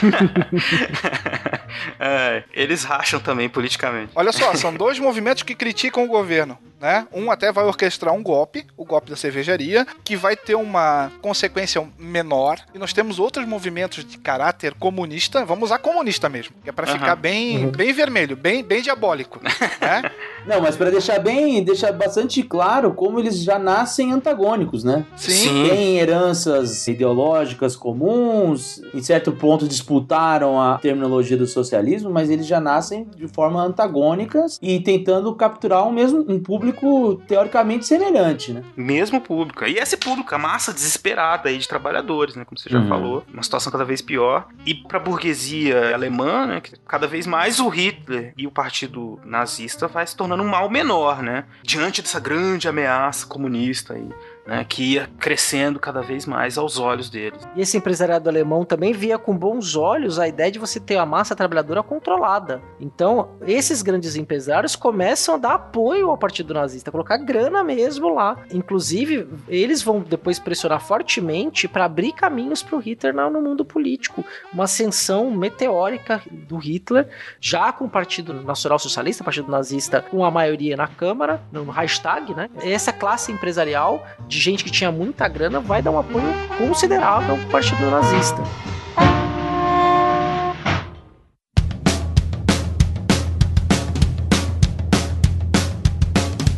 é, eles racham também politicamente. Olha só, são dois movimentos que criticam o governo. Né? Um até vai orquestrar um golpe, o golpe da cervejaria, que vai ter uma consequência menor. E nós temos outros movimentos de caráter comunista, vamos usar comunista mesmo, que é para uhum. ficar bem, uhum. bem vermelho, bem, bem diabólico. né? Não, mas para deixar bem, deixar bastante claro como eles já nascem antagônicos, né? Sim. Sim. Tem heranças ideológicas comuns, em certo ponto disputaram a terminologia do socialismo, mas eles já nascem de forma antagônicas e tentando capturar um mesmo um público teoricamente semelhante, né? Mesmo público. E esse público, a massa desesperada aí de trabalhadores, né, como você já uhum. falou, uma situação cada vez pior. E para a burguesia alemã, né, cada vez mais o Hitler e o partido nazista vai se tornando um mal menor, né? Diante dessa grande ameaça comunista aí né, que ia crescendo cada vez mais aos olhos deles. E esse empresariado alemão também via com bons olhos a ideia de você ter a massa trabalhadora controlada. Então, esses grandes empresários começam a dar apoio ao partido nazista, colocar grana mesmo lá. Inclusive, eles vão depois pressionar fortemente para abrir caminhos para o Hitler no mundo político. Uma ascensão meteórica do Hitler, já com o Partido Nacional Socialista, Partido Nazista, com a maioria na Câmara, no Reichstag, né? Essa classe empresarial de gente que tinha muita grana vai dar um apoio considerável ao partido nazista.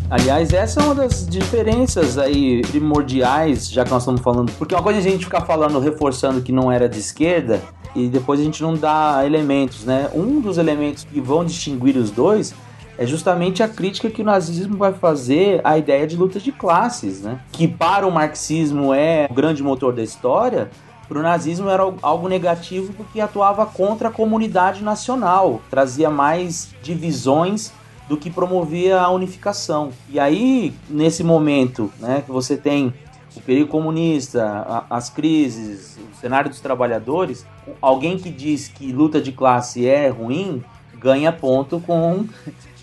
Aliás, essa é uma das diferenças aí primordiais, já que nós estamos falando. Porque uma coisa é a gente ficar falando, reforçando que não era de esquerda, e depois a gente não dá elementos, né? Um dos elementos que vão distinguir os dois é justamente a crítica que o nazismo vai fazer à ideia de luta de classes, né? Que para o marxismo é o grande motor da história, para o nazismo era algo negativo porque atuava contra a comunidade nacional, trazia mais divisões do que promovia a unificação. E aí, nesse momento, né, que você tem o perigo comunista, a, as crises, o cenário dos trabalhadores, alguém que diz que luta de classe é ruim ganha ponto com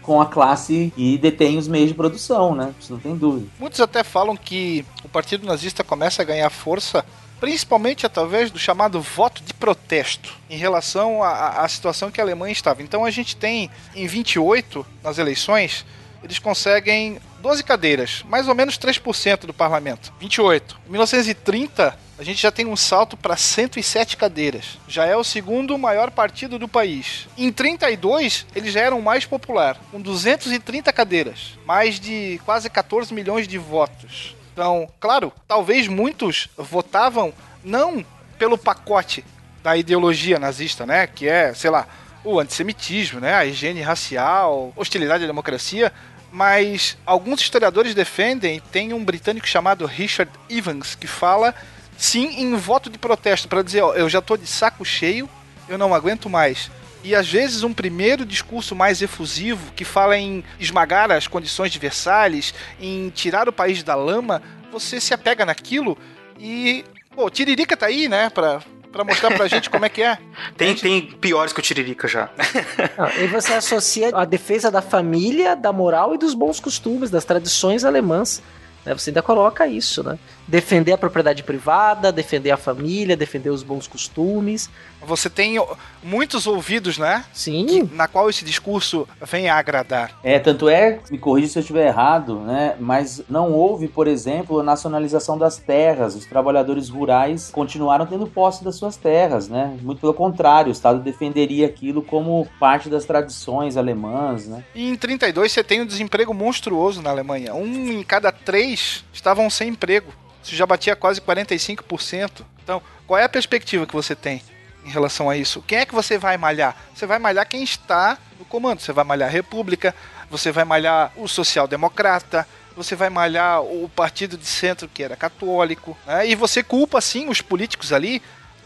com a classe que detém os meios de produção, né? Isso não tem dúvida. Muitos até falam que o Partido Nazista começa a ganhar força principalmente através do chamado voto de protesto em relação à, à, situação que a Alemanha estava. Então a gente tem em 28 nas eleições, eles conseguem 12 cadeiras, mais ou menos 3% do parlamento. 28. Em 1930, a gente já tem um salto para 107 cadeiras. Já é o segundo maior partido do país. Em 32, eles já eram o mais popular, com 230 cadeiras, mais de quase 14 milhões de votos. Então, claro, talvez muitos votavam não pelo pacote da ideologia nazista, né, que é, sei lá, o antissemitismo, né, a higiene racial, hostilidade à democracia, mas alguns historiadores defendem, tem um britânico chamado Richard Evans que fala sim em voto de protesto para dizer, ó, eu já tô de saco cheio, eu não aguento mais. E às vezes um primeiro discurso mais efusivo que fala em esmagar as condições de Versalhes, em tirar o país da lama, você se apega naquilo e, pô, Tiririca tá aí, né, para para mostrar pra gente como é que é. Tem, tem piores que o Tiririca já. Ah, e você associa a defesa da família, da moral e dos bons costumes, das tradições alemãs. Né? Você ainda coloca isso, né? Defender a propriedade privada, defender a família, defender os bons costumes. Você tem muitos ouvidos, né? Sim. Que, na qual esse discurso vem a agradar. É, tanto é, me corrija se eu estiver errado, né? Mas não houve, por exemplo, a nacionalização das terras. Os trabalhadores rurais continuaram tendo posse das suas terras, né? Muito pelo contrário, o Estado defenderia aquilo como parte das tradições alemãs, né? E em 32 você tem um desemprego monstruoso na Alemanha. Um em cada três estavam sem emprego. Isso já batia quase 45%. Então, qual é a perspectiva que você tem? em relação a isso. Quem é que você vai malhar? Você vai malhar quem está no comando. Você vai malhar a República, você vai malhar o social-democrata, você vai malhar o partido de centro que era católico, né? e você culpa sim os políticos ali,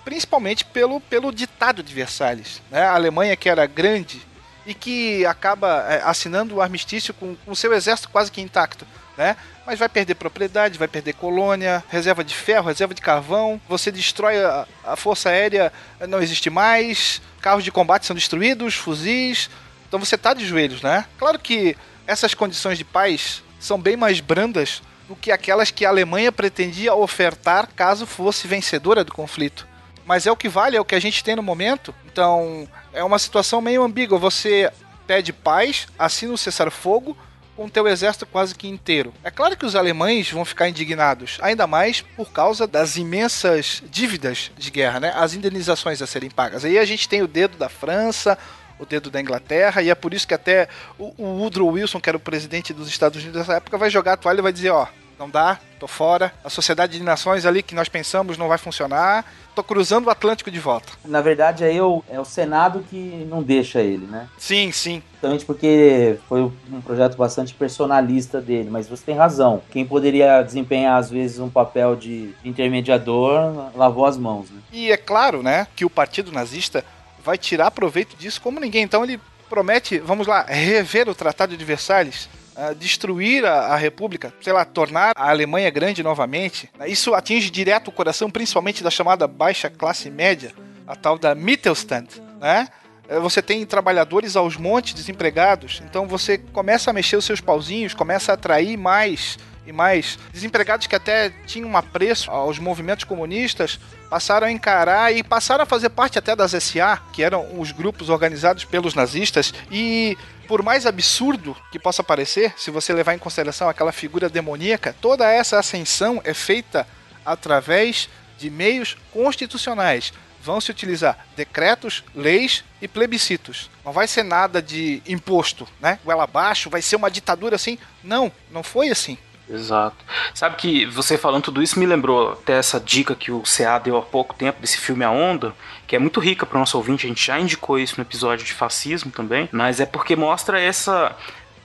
principalmente pelo, pelo ditado de Versalhes. Né? A Alemanha que era grande e que acaba é, assinando o armistício com o seu exército quase que intacto. Né? Mas vai perder propriedade, vai perder colônia, reserva de ferro, reserva de carvão, você destrói a, a força aérea, não existe mais, carros de combate são destruídos, fuzis, então você tá de joelhos, né? Claro que essas condições de paz são bem mais brandas do que aquelas que a Alemanha pretendia ofertar caso fosse vencedora do conflito. Mas é o que vale, é o que a gente tem no momento. Então, é uma situação meio ambígua. Você pede paz, assina o cessar-fogo com o teu exército quase que inteiro. É claro que os alemães vão ficar indignados, ainda mais por causa das imensas dívidas de guerra, né? As indenizações a serem pagas. Aí a gente tem o dedo da França, o dedo da Inglaterra, e é por isso que até o, o Woodrow Wilson, que era o presidente dos Estados Unidos nessa época, vai jogar a toalha e vai dizer, ó, não dá, tô fora. A sociedade de nações ali que nós pensamos não vai funcionar. Tô cruzando o Atlântico de volta. Na verdade, aí é o, é o Senado que não deixa ele, né? Sim, sim. Justamente porque foi um projeto bastante personalista dele, mas você tem razão. Quem poderia desempenhar, às vezes, um papel de intermediador lavou as mãos, né? E é claro, né, que o Partido Nazista vai tirar proveito disso como ninguém. Então ele promete, vamos lá, rever o Tratado de Versalhes, uh, destruir a, a, República, sei lá, tornar a Alemanha grande novamente. Isso atinge direto o coração, principalmente da chamada baixa classe média, a tal da Mittelstand, né? Eh, você tem trabalhadores aos montes desempregados, então você começa a mexer os seus pauzinhos, começa a atrair mais e mais desempregados que até tinham um apreço aos movimentos comunistas passaram a encarar e passaram a fazer parte até das SA, que eram os grupos organizados pelos nazistas e por mais absurdo que possa parecer, se você levar em consideração aquela figura demoníaca, toda essa ascensão é feita através de meios constitucionais. Vão se utilizar decretos, leis e plebiscitos. Não vai ser nada de imposto, né? Goela abaixo, vai ser uma ditadura assim. Não, não foi assim. Exato. Sabe que você falando tudo isso me lembrou até essa dica que o CA deu há pouco tempo desse filme A Onda, que é muito rica para o nosso ouvinte, a gente já indicou isso no episódio de fascismo também, mas é porque mostra essa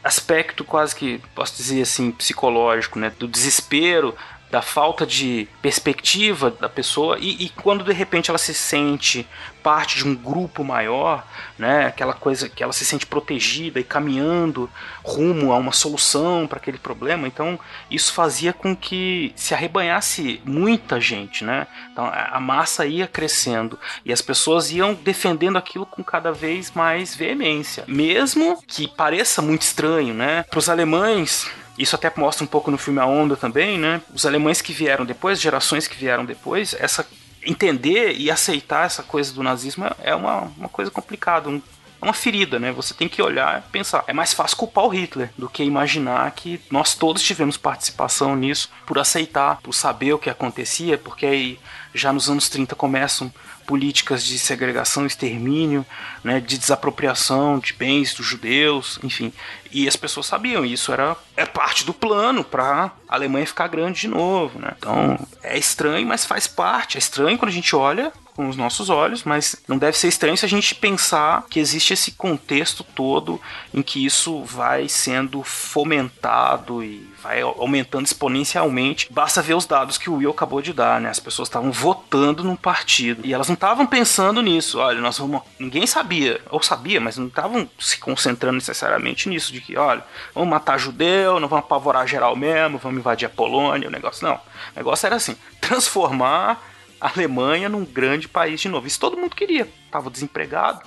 aspecto quase que, posso dizer assim, psicológico, né, do desespero, da falta de perspectiva da pessoa e, e, quando de repente ela se sente parte de um grupo maior, né, aquela coisa que ela se sente protegida e caminhando rumo a uma solução para aquele problema, então isso fazia com que se arrebanhasse muita gente, né? Então a massa ia crescendo e as pessoas iam defendendo aquilo com cada vez mais veemência, mesmo que pareça muito estranho, né? Para os alemães isso até mostra um pouco no filme A Onda também, né? Os alemães que vieram depois, gerações que vieram depois, essa entender e aceitar essa coisa do nazismo é uma, uma coisa complicada, um, é uma ferida, né? Você tem que olhar e pensar. É mais fácil culpar o Hitler do que imaginar que nós todos tivemos participação nisso por aceitar, por saber o que acontecia, porque aí já nos anos 30 começam políticas de segregação, extermínio, né, de desapropriação de bens dos judeus, enfim. E as pessoas sabiam, isso era é parte do plano para a Alemanha ficar grande de novo, né? Então, é estranho, mas faz parte. É estranho quando a gente olha com os nossos olhos, mas não deve ser estranho se a gente pensar que existe esse contexto todo em que isso vai sendo fomentado e vai aumentando exponencialmente. Basta ver os dados que o Will acabou de dar, né? As pessoas estavam votando num partido e elas não estavam pensando nisso. Olha, nós vamos. Ninguém sabia, ou sabia, mas não estavam se concentrando necessariamente nisso, de que, olha, vamos matar judeu, não vamos apavorar geral mesmo, vamos invadir a Polônia, o negócio. Não. O negócio era assim: transformar a Alemanha num grande país de novo. Isso todo mundo queria. Tava desempregado.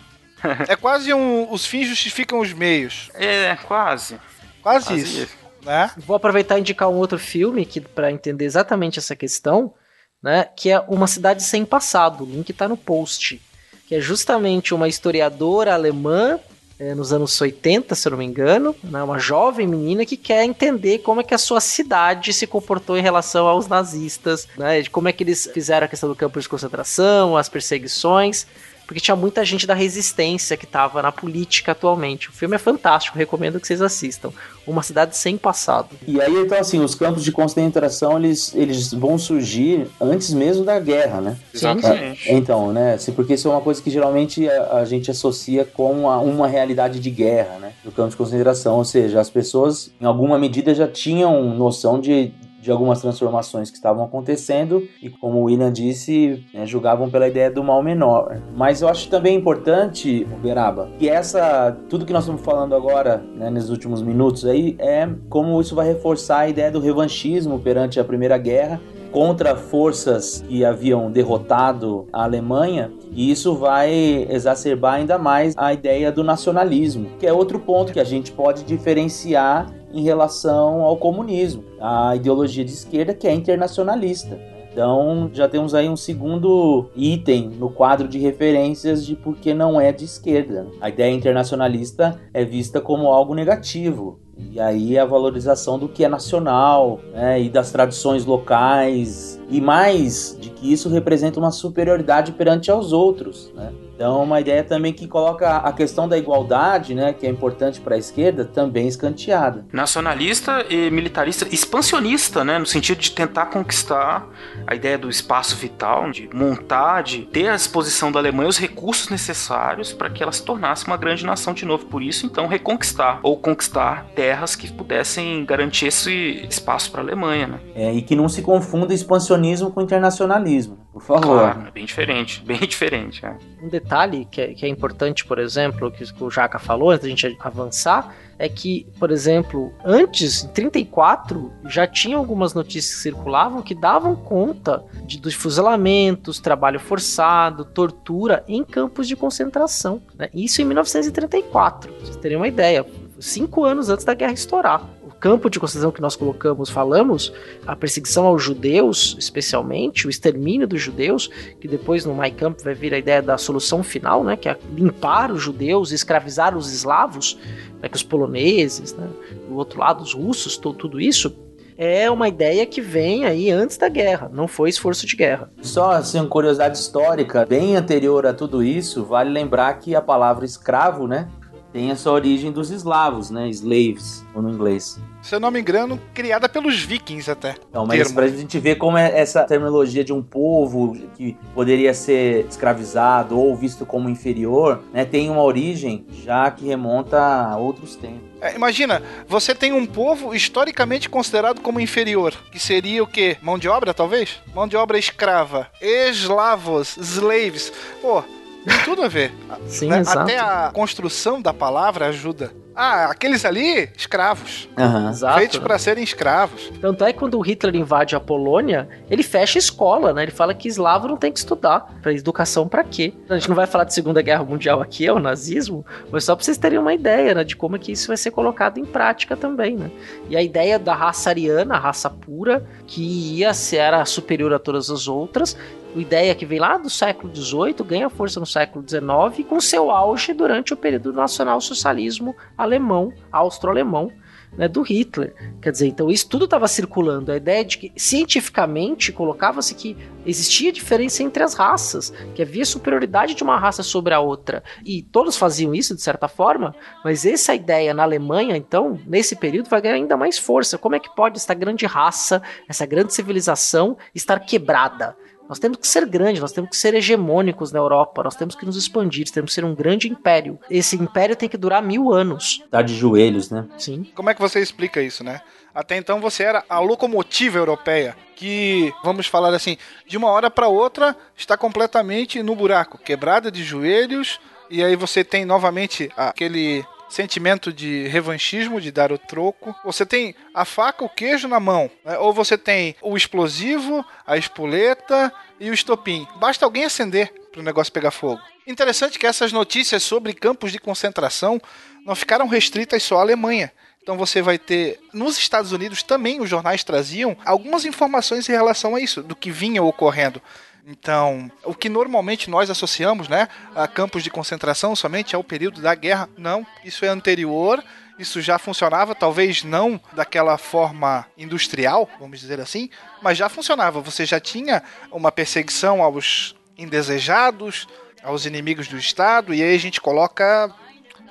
é quase um. Os fins justificam os meios. É, quase. Quase, quase isso. isso. Né? Vou aproveitar e indicar um outro filme que para entender exatamente essa questão, né? Que é Uma Cidade Sem Passado. O link tá no post. Que é justamente uma historiadora alemã é, nos anos 80, se eu não me engano, né, uma jovem menina que quer entender como é que a sua cidade se comportou em relação aos nazistas, né, de como é que eles fizeram a questão do campo de concentração, as perseguições, porque tinha muita gente da resistência que estava na política atualmente. O filme é fantástico, recomendo que vocês assistam. Uma cidade sem passado. E aí, então, assim, os campos de concentração, eles, eles vão surgir antes mesmo da guerra, né? Exatamente. É, então, né? Porque isso é uma coisa que geralmente a, a gente associa com a, uma realidade de guerra, né? Do campo de concentração. Ou seja, as pessoas, em alguma medida, já tinham noção de de algumas transformações que estavam acontecendo e, como o William disse, né, julgavam pela ideia do mal menor. Mas eu acho também importante, Uberaba, que essa tudo que nós estamos falando agora, né, nos últimos minutos aí, é como isso vai reforçar a ideia do revanchismo perante a Primeira Guerra contra forças que haviam derrotado a Alemanha, e isso vai exacerbar ainda mais a ideia do nacionalismo, que é outro ponto que a gente pode diferenciar em relação ao comunismo, a ideologia de esquerda que é internacionalista. Então já temos aí um segundo item no quadro de referências de por que não é de esquerda. A ideia internacionalista é vista como algo negativo. E aí a valorização do que é nacional né, e das tradições locais. E mais de que isso representa uma superioridade perante aos outros. Né? Então, uma ideia também que coloca a questão da igualdade, né, que é importante para a esquerda, também escanteada. Nacionalista e militarista, expansionista, né, no sentido de tentar conquistar a ideia do espaço vital, de montar, de ter à disposição da Alemanha os recursos necessários para que ela se tornasse uma grande nação de novo. Por isso, então, reconquistar ou conquistar terras que pudessem garantir esse espaço para a Alemanha. Né? É, e que não se confunda expansionismo com internacionalismo, por favor. Claro, é bem diferente, bem diferente. É. Um detalhe que é, que é importante, por exemplo, que o Jaca falou antes da gente avançar, é que, por exemplo, antes, em 34, já tinha algumas notícias que circulavam que davam conta de, dos fuzilamentos, trabalho forçado, tortura em campos de concentração. Né? Isso em 1934, pra vocês terem uma ideia, cinco anos antes da guerra estourar campo de concentração que nós colocamos, falamos, a perseguição aos judeus, especialmente, o extermínio dos judeus, que depois no My Camp vai vir a ideia da solução final, né, que é limpar os judeus, escravizar os eslavos, né, que os poloneses, né, do outro lado os russos, tudo, isso, é uma ideia que vem aí antes da guerra, não foi esforço de guerra. Só assim, uma curiosidade histórica, bem anterior a tudo isso, vale lembrar que a palavra escravo, né, tem essa origem dos eslavos, né, slaves, no inglês se eu não me engano, criada pelos vikings até. Não, mas termo. pra gente ver como é essa terminologia de um povo que poderia ser escravizado ou visto como inferior, né, tem uma origem já que remonta a outros tempos. É, imagina, você tem um povo historicamente considerado como inferior, que seria o quê? Mão de obra, talvez? Mão de obra escrava, eslavos, slaves. Pô, tem tudo a ver. Sim, né? Até a construção da palavra ajuda. Ah, aqueles ali, escravos. Uhum. Feitos para serem escravos. Tanto é que quando o Hitler invade a Polônia, ele fecha a escola, né? Ele fala que eslavo não tem que estudar. Pra educação para quê? A gente não vai falar de Segunda Guerra Mundial aqui, é o nazismo, mas só pra vocês terem uma ideia, né? De como é que isso vai ser colocado em prática também, né? E a ideia da raça ariana, a raça pura, que ia ser era superior a todas as outras, ideia que vem lá do século XVIII ganha força no século XIX com seu auge durante o período do nacional-socialismo alemão, austro-alemão, né, do Hitler. Quer dizer, então isso tudo estava circulando. A ideia de que, cientificamente, colocava-se que existia diferença entre as raças, que havia superioridade de uma raça sobre a outra. E todos faziam isso, de certa forma, mas essa ideia na Alemanha, então, nesse período, vai ganhar ainda mais força. Como é que pode essa grande raça, essa grande civilização estar quebrada? Nós temos que ser grandes, nós temos que ser hegemônicos na Europa, nós temos que nos expandir, temos que ser um grande império. Esse império tem que durar mil anos. Tá de joelhos, né? Sim. Como é que você explica isso, né? Até então você era a locomotiva europeia, que, vamos falar assim, de uma hora para outra está completamente no buraco, quebrada de joelhos, e aí você tem novamente aquele sentimento de revanchismo, de dar o troco. Você tem a faca, o queijo na mão, né? ou você tem o explosivo, a espoleta e o estopim. Basta alguém acender para o negócio pegar fogo. Interessante que essas notícias sobre campos de concentração não ficaram restritas só à Alemanha. Então você vai ter. Nos Estados Unidos também os jornais traziam algumas informações em relação a isso, do que vinha ocorrendo. Então, o que normalmente nós associamos, né, a campos de concentração somente ao período da guerra, não, isso é anterior, isso já funcionava, talvez não daquela forma industrial, vamos dizer assim, mas já funcionava. Você já tinha uma perseguição aos indesejados, aos inimigos do Estado, e aí a gente coloca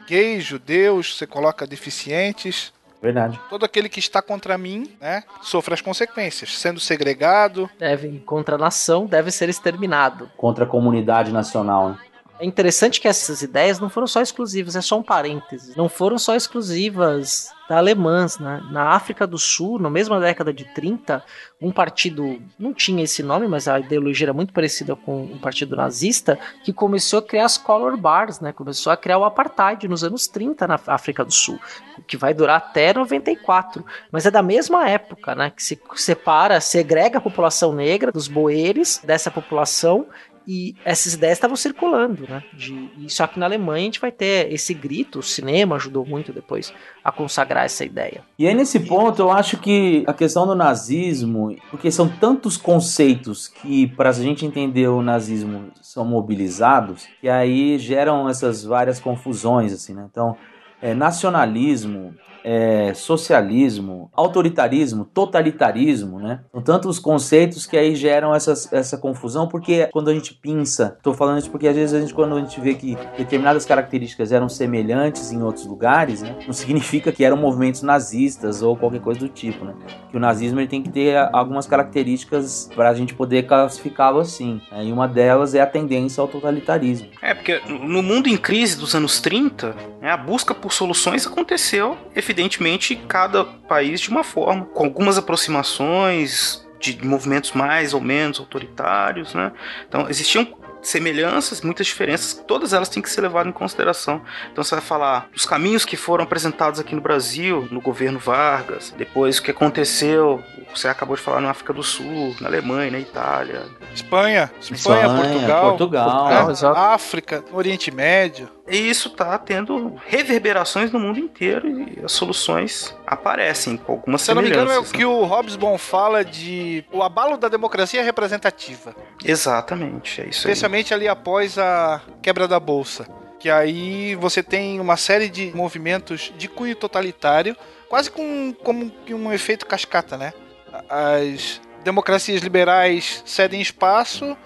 gays, judeus, você coloca deficientes. Verdade. Todo aquele que está contra mim, né, sofre as consequências, sendo segregado. Deve, contra a nação, deve ser exterminado. Contra a comunidade nacional. Né? É interessante que essas ideias não foram só exclusivas, é só um parêntese. Não foram só exclusivas da alemãs, né? Na África do Sul, na mesma década de 30, um partido, não tinha esse nome, mas a ideologia era muito parecida com um partido nazista, que começou a criar as color bars, né? Começou a criar o apartheid nos anos 30 na África do Sul, que vai durar até 94. Mas é da mesma época, né? Que se separa, segrega a população negra dos boeres dessa população e essas ideias estavam circulando, né? De, e só que na Alemanha a gente vai ter esse grito, o cinema ajudou muito depois a consagrar essa ideia. E aí nesse ponto eu acho que a questão do nazismo, porque são tantos conceitos que para a gente entender o nazismo são mobilizados, e aí geram essas várias confusões assim, né? Então, é, nacionalismo, é, socialismo, autoritarismo, totalitarismo, né? São tantos conceitos que aí geram essas, essa confusão, porque quando a gente pinça, estou falando isso porque às vezes a gente, quando a gente vê que determinadas características eram semelhantes em outros lugares, né? Não significa que eram movimentos nazistas ou qualquer coisa do tipo, né? Que o nazismo ele tem que ter algumas características para a gente poder classificá-lo assim. Né? E uma delas é a tendência ao totalitarismo. É, porque no mundo em crise dos anos 30, né, a busca por soluções aconteceu efetivamente evidentemente, cada país de uma forma, com algumas aproximações de movimentos mais ou menos autoritários, né? Então existiam semelhanças, muitas diferenças, todas elas têm que ser levadas em consideração. Então você vai falar dos caminhos que foram apresentados aqui no Brasil, no governo Vargas, depois o que aconteceu, você acabou de falar na África do Sul, na Alemanha, na Itália, Espanha, Espanha, Espanha Portugal, Portugal, Portugal África, Oriente Médio. E isso está tendo reverberações no mundo inteiro e as soluções aparecem com algumas Se eu não me engano, é o né? que o Hobsbawm fala de o abalo da democracia representativa. Exatamente, é isso Especialmente aí. ali após a quebra da Bolsa. Que aí você tem uma série de movimentos de cunho totalitário, quase com, como um efeito cascata, né? As democracias liberais cedem espaço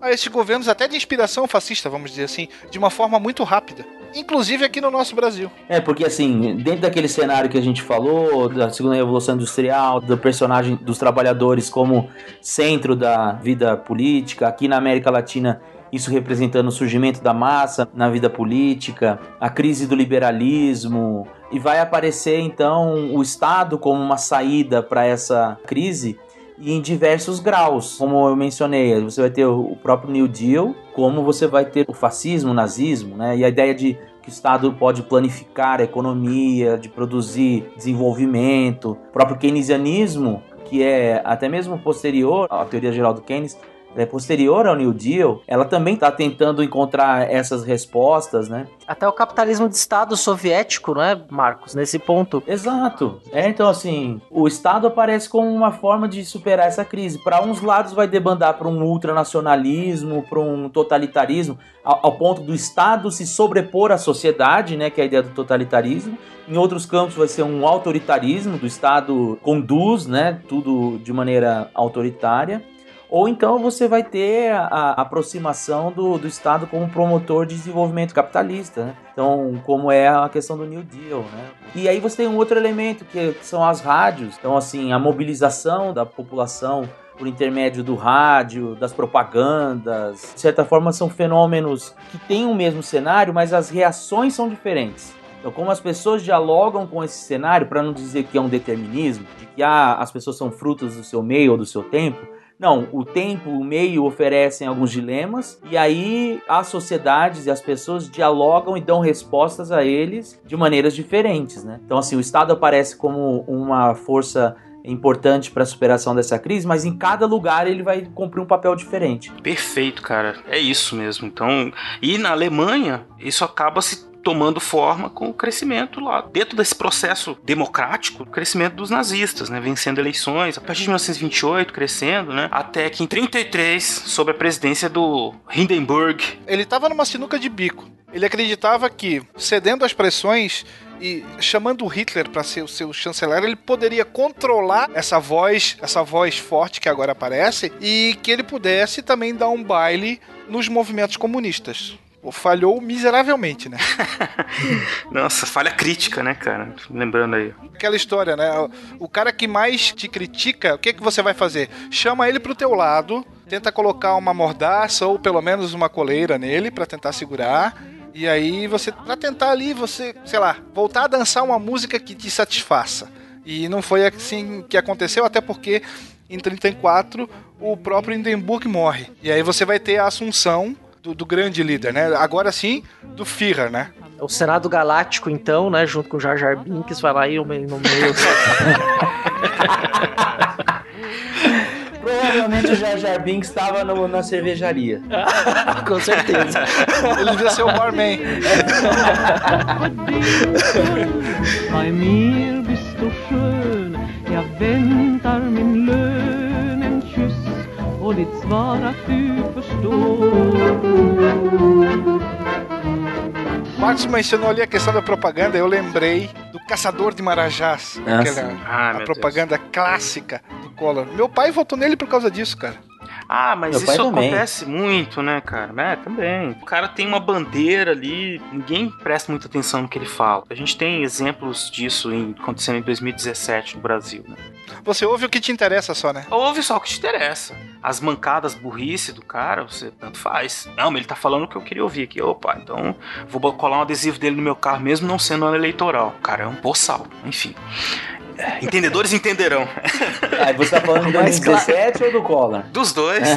a esses governos, até de inspiração fascista, vamos dizer assim, de uma forma muito rápida. Inclusive aqui no nosso Brasil. É, porque assim, dentro daquele cenário que a gente falou, da segunda revolução industrial, do personagem dos trabalhadores como centro da vida política, aqui na América Latina isso representando o surgimento da massa na vida política, a crise do liberalismo, e vai aparecer então o Estado como uma saída para essa crise e em diversos graus, como eu mencionei, você vai ter o próprio New Deal, como você vai ter o fascismo, o nazismo, né? E a ideia de que o Estado pode planificar a economia, de produzir desenvolvimento, o próprio keynesianismo, que é até mesmo posterior à teoria geral do Keynes, é, posterior ao New Deal, ela também está tentando encontrar essas respostas, né? Até o capitalismo de Estado soviético, não é, Marcos? Nesse ponto. Exato. É, então, assim, o Estado aparece como uma forma de superar essa crise. Para uns lados vai debandar para um ultranacionalismo, para um totalitarismo, ao, ao ponto do Estado se sobrepor à sociedade, né? Que é a ideia do totalitarismo. Em outros campos vai ser um autoritarismo, do Estado conduz, né? Tudo de maneira autoritária ou então você vai ter a, aproximação do, do Estado como promotor de desenvolvimento capitalista, né? Então, como é a questão do New Deal, né? E aí você tem um outro elemento que, que são as rádios. Então, assim, a mobilização da população por intermédio do rádio, das propagandas. De certa forma, são fenômenos que têm o mesmo cenário, mas as reações são diferentes. Então, como as pessoas dialogam com esse cenário, para não dizer que é um determinismo, de que ah, as pessoas são frutos do seu meio ou do seu tempo, não, o tempo, o meio oferecem alguns dilemas e aí as sociedades e as pessoas dialogam e dão respostas a eles de maneiras diferentes, né? Então assim, o Estado aparece como uma força importante para a superação dessa crise, mas em cada lugar ele vai cumprir um papel diferente. Perfeito, cara. É isso mesmo. Então, e na Alemanha, isso acaba se tomando forma com o crescimento lá, dentro desse processo democrático, o crescimento dos nazistas, né, vencendo eleições, a partir de 1928 crescendo, né, até que em 33, sob a presidência do Hindenburg, ele estava numa sinuca de bico. Ele acreditava que, cedendo às pressões e chamando Hitler para ser o seu chanceler, ele poderia controlar essa voz, essa voz forte que agora aparece e que ele pudesse também dar um baile nos movimentos comunistas. Falhou miseravelmente, né? Nossa, falha crítica, né, cara? Lembrando aí. Aquela história, né? O cara que mais te critica, o que, que você vai fazer? Chama ele pro teu lado, tenta colocar uma mordaça ou pelo menos uma coleira nele para tentar segurar. E aí você, pra tentar ali, você, sei lá, voltar a dançar uma música que te satisfaça. E não foi assim que aconteceu, até porque em 34 o próprio Hindenburg morre. E aí você vai ter a assunção do, do grande líder, né? Agora sim, do Führer, né? O Senado Galáctico, então, né, junto com o Jar Jar Binks, vai lá e no meio. Provavelmente o Jar Jar Binks estava na cervejaria. com certeza. Ele devia ser o barman. Bei mir bist du schön, jag väntar min lön, en kyss och ditt svar att du förstår. Marcos mencionou ali a questão da propaganda, eu lembrei do Caçador de Marajás, Ah, aquela. Ah, a propaganda clássica do Collor. Meu pai votou nele por causa disso, cara. Ah, mas Meu isso também. acontece muito, né, cara? É, também. O cara tem uma bandeira ali, ninguém presta muita atenção no que ele fala. A gente tem exemplos disso em, acontecendo em 2017 no Brasil, né? Você ouve o que te interessa só, né? Ouve só o que te interessa. As mancadas burrice do cara, você tanto faz. Não, mas ele tá falando o que eu queria ouvir aqui. Opa, então vou colar um adesivo dele no meu carro mesmo não sendo ano eleitoral. Cara é um boçal. Enfim. Entendedores entenderão. Aí você tá falando de Mas, 2017 ou do Collor? Dos dois.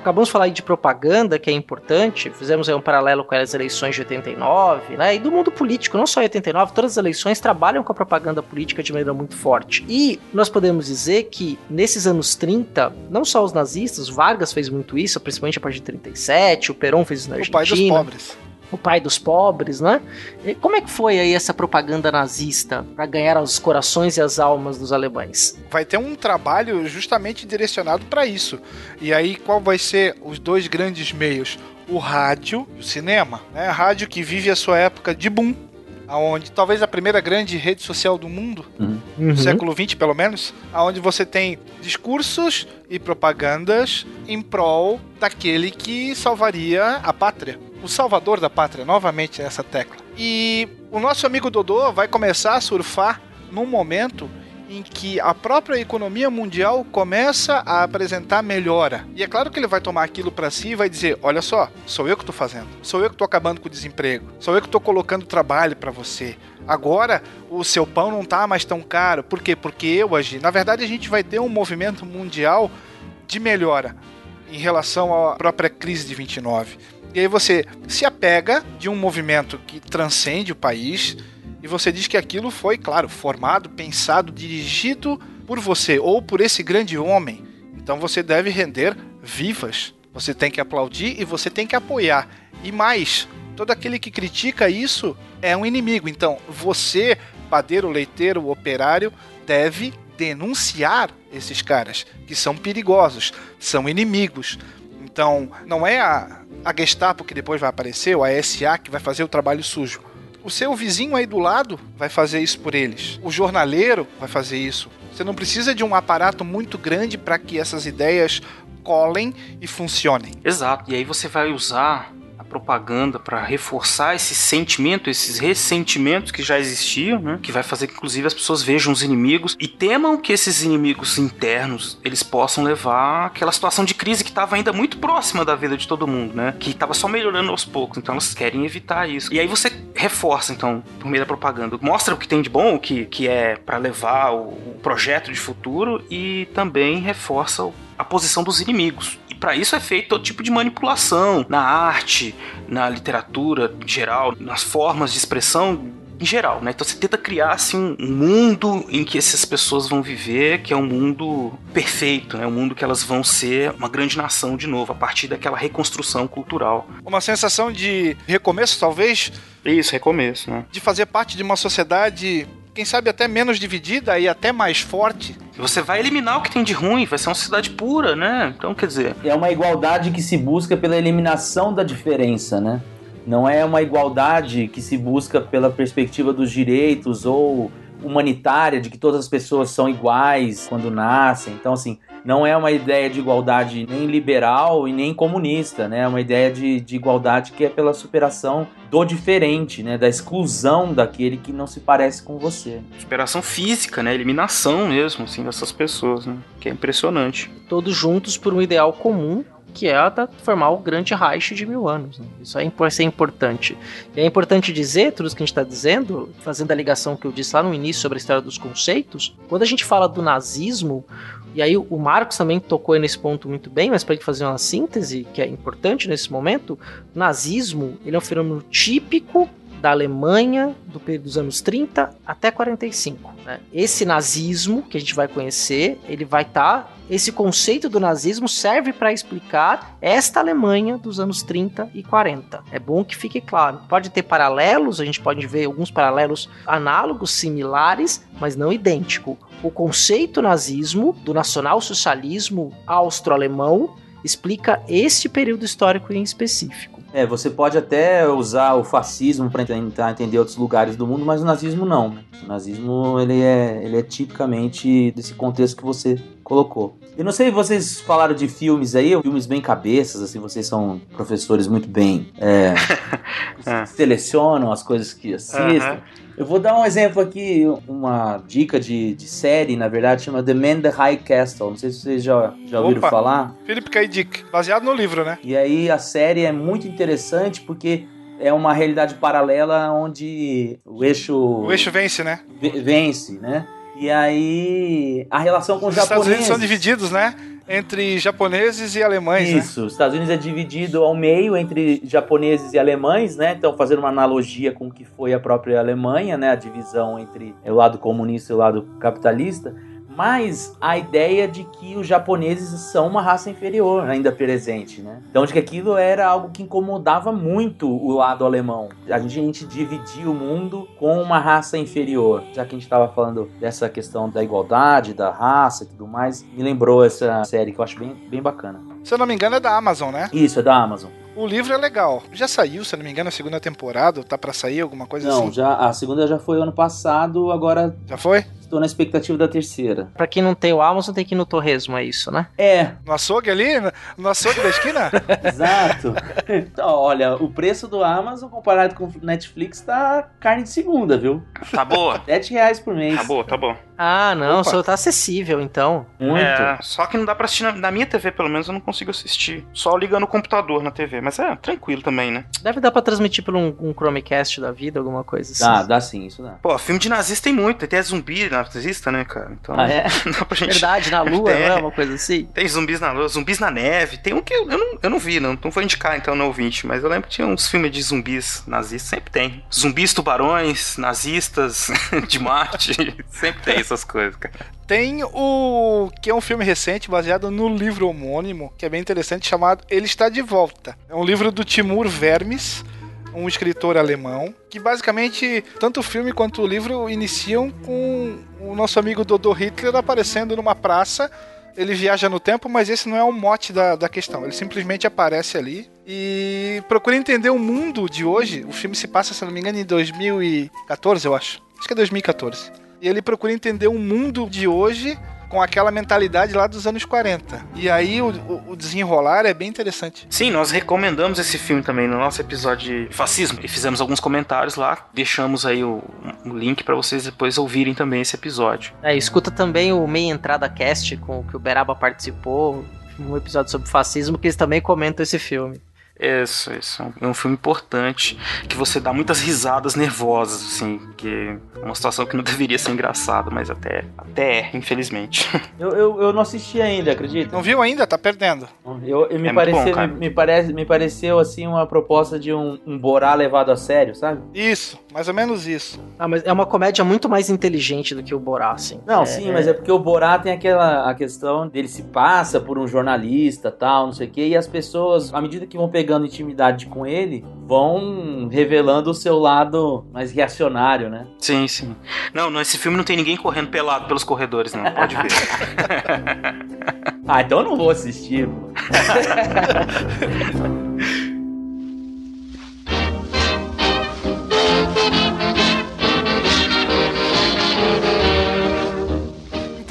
Acabamos de falar aí de propaganda, que é importante. Fizemos aí um paralelo com as eleições de 89, né? E do mundo político, não só em 89, todas as eleições trabalham com a propaganda política de maneira muito forte. E nós podemos dizer que nesses anos 30, não só os nazistas, o Vargas fez muito isso, principalmente a partir de 37, o Perón fez isso na O Argentina. pai dos pobres. O pai dos pobres, né? E como é que foi aí essa propaganda nazista para ganhar os corações e as almas dos alemães? Vai ter um trabalho justamente direcionado para isso. E aí, qual vai ser os dois grandes meios? O rádio e o cinema. Né? Rádio que vive a sua época de boom. Aonde talvez a primeira grande rede social do mundo, Uhum. do século XX pelo menos, aonde você tem discursos e propagandas em prol daquele que salvaria a pátria. O salvador da pátria, novamente essa tecla. E o nosso amigo Dodô vai começar a surfar num momento em que a própria economia mundial começa a apresentar melhora. E é claro que ele vai tomar aquilo para si e vai dizer: "Olha só, sou eu que estou fazendo. Sou eu que estou acabando com o desemprego. Sou eu que estou colocando trabalho para você. Agora o seu pão não tá mais tão caro. Por quê? Porque eu agi. Na verdade, a gente vai ter um movimento mundial de melhora em relação à própria crise de 29. E aí você se apega de um movimento que transcende o país e você diz que aquilo foi, claro, formado, pensado, dirigido por você ou por esse grande homem. Então você deve render vivas. Você tem que aplaudir e você tem que apoiar. E mais, todo aquele que critica isso é um inimigo. Então você, padeiro, leiteiro, operário, deve denunciar esses caras que são perigosos, são inimigos. Então, não é a, a Gestapo que depois vai aparecer, ou a SA que vai fazer o trabalho sujo. O seu vizinho aí do lado vai fazer isso por eles. O jornaleiro vai fazer isso. Você não precisa de um aparato muito grande para que essas ideias colhem e funcionem. Exato. E aí você vai usar propaganda para reforçar esse sentimento, esses ressentimentos que já existiam, né? Que vai fazer que inclusive as pessoas vejam os inimigos e temam que esses inimigos internos eles possam levar àquela situação de crise que estava ainda muito próxima da vida de todo mundo, né? Que estava só melhorando aos poucos. Então elas querem evitar isso. E aí você reforça então por meio da propaganda, mostra o que tem de bom, o que, que é para levar o, o projeto de futuro e também reforça a posição dos inimigos. Para isso é feito todo tipo de manipulação na arte, na literatura em geral, nas formas de expressão em geral, né? Então você tenta criar assim um mundo em que essas pessoas vão viver, que é um mundo perfeito, né? Um mundo que elas vão ser uma grande nação de novo a partir daquela reconstrução cultural. Uma sensação de recomeço, talvez, Isso, recomeço, né? de fazer parte de uma sociedade, quem sabe até menos dividida e até mais forte. Você vai eliminar o que tem de ruim, vai ser uma sociedade pura, né? Então, quer dizer, É uma igualdade que se busca pela eliminação da diferença, né? Não é uma igualdade que se busca pela perspectiva dos direitos ou humanitária, de que todas as pessoas são iguais quando nascem. Então, assim, não é uma ideia de igualdade nem liberal e nem comunista, né? É uma ideia de, de igualdade que é pela superação do diferente, né? Da exclusão daquele que não se parece com você. Superação física, né? Eliminação mesmo, assim, dessas pessoas, né? Que é impressionante. Todos juntos por um ideal comum que é a da formar o grande Reich de mil anos. Né? Isso é, isso é importante. E é importante dizer, tudo isso que a gente está dizendo, fazendo a ligação que eu disse lá no início sobre a história dos conceitos, quando a gente fala do nazismo, e aí o Marcos também tocou nesse ponto muito bem, mas para fazer uma síntese que é importante nesse momento, o nazismo ele é um fenômeno típico da Alemanha do período dos anos 30 até 45. Né? Esse nazismo que a gente vai conhecer, ele vai estar. Tá, esse conceito do nazismo serve para explicar esta Alemanha dos anos 30 e 40. É bom que fique claro. Pode ter paralelos, a gente pode ver alguns paralelos análogos, similares, mas não idêntico. O conceito nazismo, do nacional-socialismo austro-alemão, explica este período histórico em específico. É, você pode até usar o fascismo para tentar entender outros lugares do mundo, mas o nazismo não. Né? O nazismo ele é, ele é tipicamente desse contexto que você colocou. Eu não sei, vocês falaram de filmes aí, filmes bem cabeças, assim, vocês são professores muito bem. É, é. selecionam as coisas que assistem. Eu vou dar um exemplo aqui, uma dica de, de série, na verdade, chama The Man the High Castle. Não sei se vocês já, já ouviram Opa, falar. Philip K. Dick, baseado no livro, né? E aí a série é muito interessante porque é uma realidade paralela onde o eixo. O eixo vence, né? Vence, né? E aí a relação com os, os japoneses. Estados Unidos são divididos, né? Entre japoneses e alemães. Né? Isso, né? os Estados Unidos é dividido ao meio entre japoneses e alemães, né? Então, fazendo uma analogia com o que foi a própria Alemanha, né? A divisão entre o lado comunista e o lado capitalista mas a ideia de que os japoneses são uma raça inferior ainda presente, né? Então de que aquilo era algo que incomodava muito o lado alemão. A gente dividia o mundo com uma raça inferior. Já que a gente estava falando dessa questão da igualdade, da raça e tudo mais, me lembrou essa série que eu acho bem, bem bacana. Se eu não me engano é da Amazon, né? Isso, é da Amazon. O livro é legal. Já saiu, se eu não me engano, a segunda temporada? Tá para sair alguma coisa não, assim? Não, já a segunda já foi ano passado, agora Já foi? Estou na expectativa da terceira. Pra quem não tem o Amazon, tem que ir no Torresmo, é isso, né? É. No açougue ali? No açougue da esquina? Exato. Então, olha, o preço do Amazon comparado com o Netflix tá carne de segunda, viu? Tá boa. 7 reais por mês. Tá boa, tá bom. Ah, não, só tá acessível, então. Muito. É, só que não dá pra assistir na, na, minha TV, pelo menos eu não consigo assistir. Só ligando o computador na TV, mas é tranquilo também, né? Deve dar pra transmitir por um, um Chromecast da vida, alguma coisa assim. Dá, dá sim, isso dá. Pô, filme de nazista tem muito, tem até zumbi nazista, né, cara? Então, ah, é? dá pra gente... Verdade, na lua, tem, não é uma coisa assim? Tem zumbis na lua, zumbis na neve, tem um que eu, eu, não, eu não vi, não, não vou indicar então no ouvinte, mas eu lembro que tinha uns filmes de zumbis nazistas, sempre tem. Zumbis tubarões, nazistas de Marte, sempre tem essas coisas, cara. Tem o que é um filme recente baseado no livro homônimo, que é bem interessante, chamado Ele Está de Volta. É um livro do Timur Vermes, um escritor alemão, que basicamente tanto o filme quanto o livro iniciam com o nosso amigo Dodô Hitler aparecendo numa praça. Ele viaja no tempo, mas esse não é o mote da, da questão. Ele simplesmente aparece ali e procura entender o mundo de hoje. O filme se passa, se não me engano, em 2014, eu acho. Acho que é 2014. E ele procura entender o mundo de hoje com aquela mentalidade lá dos anos 40. E aí o, o, desenrolar é bem interessante. Sim, nós recomendamos esse filme também no nosso episódio de fascismo e fizemos alguns comentários lá. Deixamos aí o, o link para vocês depois ouvirem também esse episódio. É, escuta também o Meia Entrada Cast com o que o Beraba participou, um episódio sobre fascismo que eles também comentam esse filme. Isso, isso. É um filme importante que você dá muitas risadas nervosas, assim, que é uma situação que não deveria ser engraçada, mas até, até é, infelizmente. Eu, eu, eu não assisti ainda, acredita? Não viu ainda? Tá perdendo. Eu, eu me, é pareceu, bom, me, me, parece, me pareceu, assim, uma proposta de um, um Borá levado a sério, sabe? Isso, mais ou menos isso. Ah, mas é uma comédia muito mais inteligente do que o Borá, assim. Não, é, sim, é... mas é porque o Borá tem aquela a questão dele se passa por um jornalista, tal, não sei o quê, e as pessoas, à medida que vão pegando pegando intimidade com ele, vão revelando o seu lado mais reacionário, né? Sim, sim. Não, nesse filme não tem ninguém correndo pelado pelos corredores, não, pode ver. ah, então eu não vou assistir,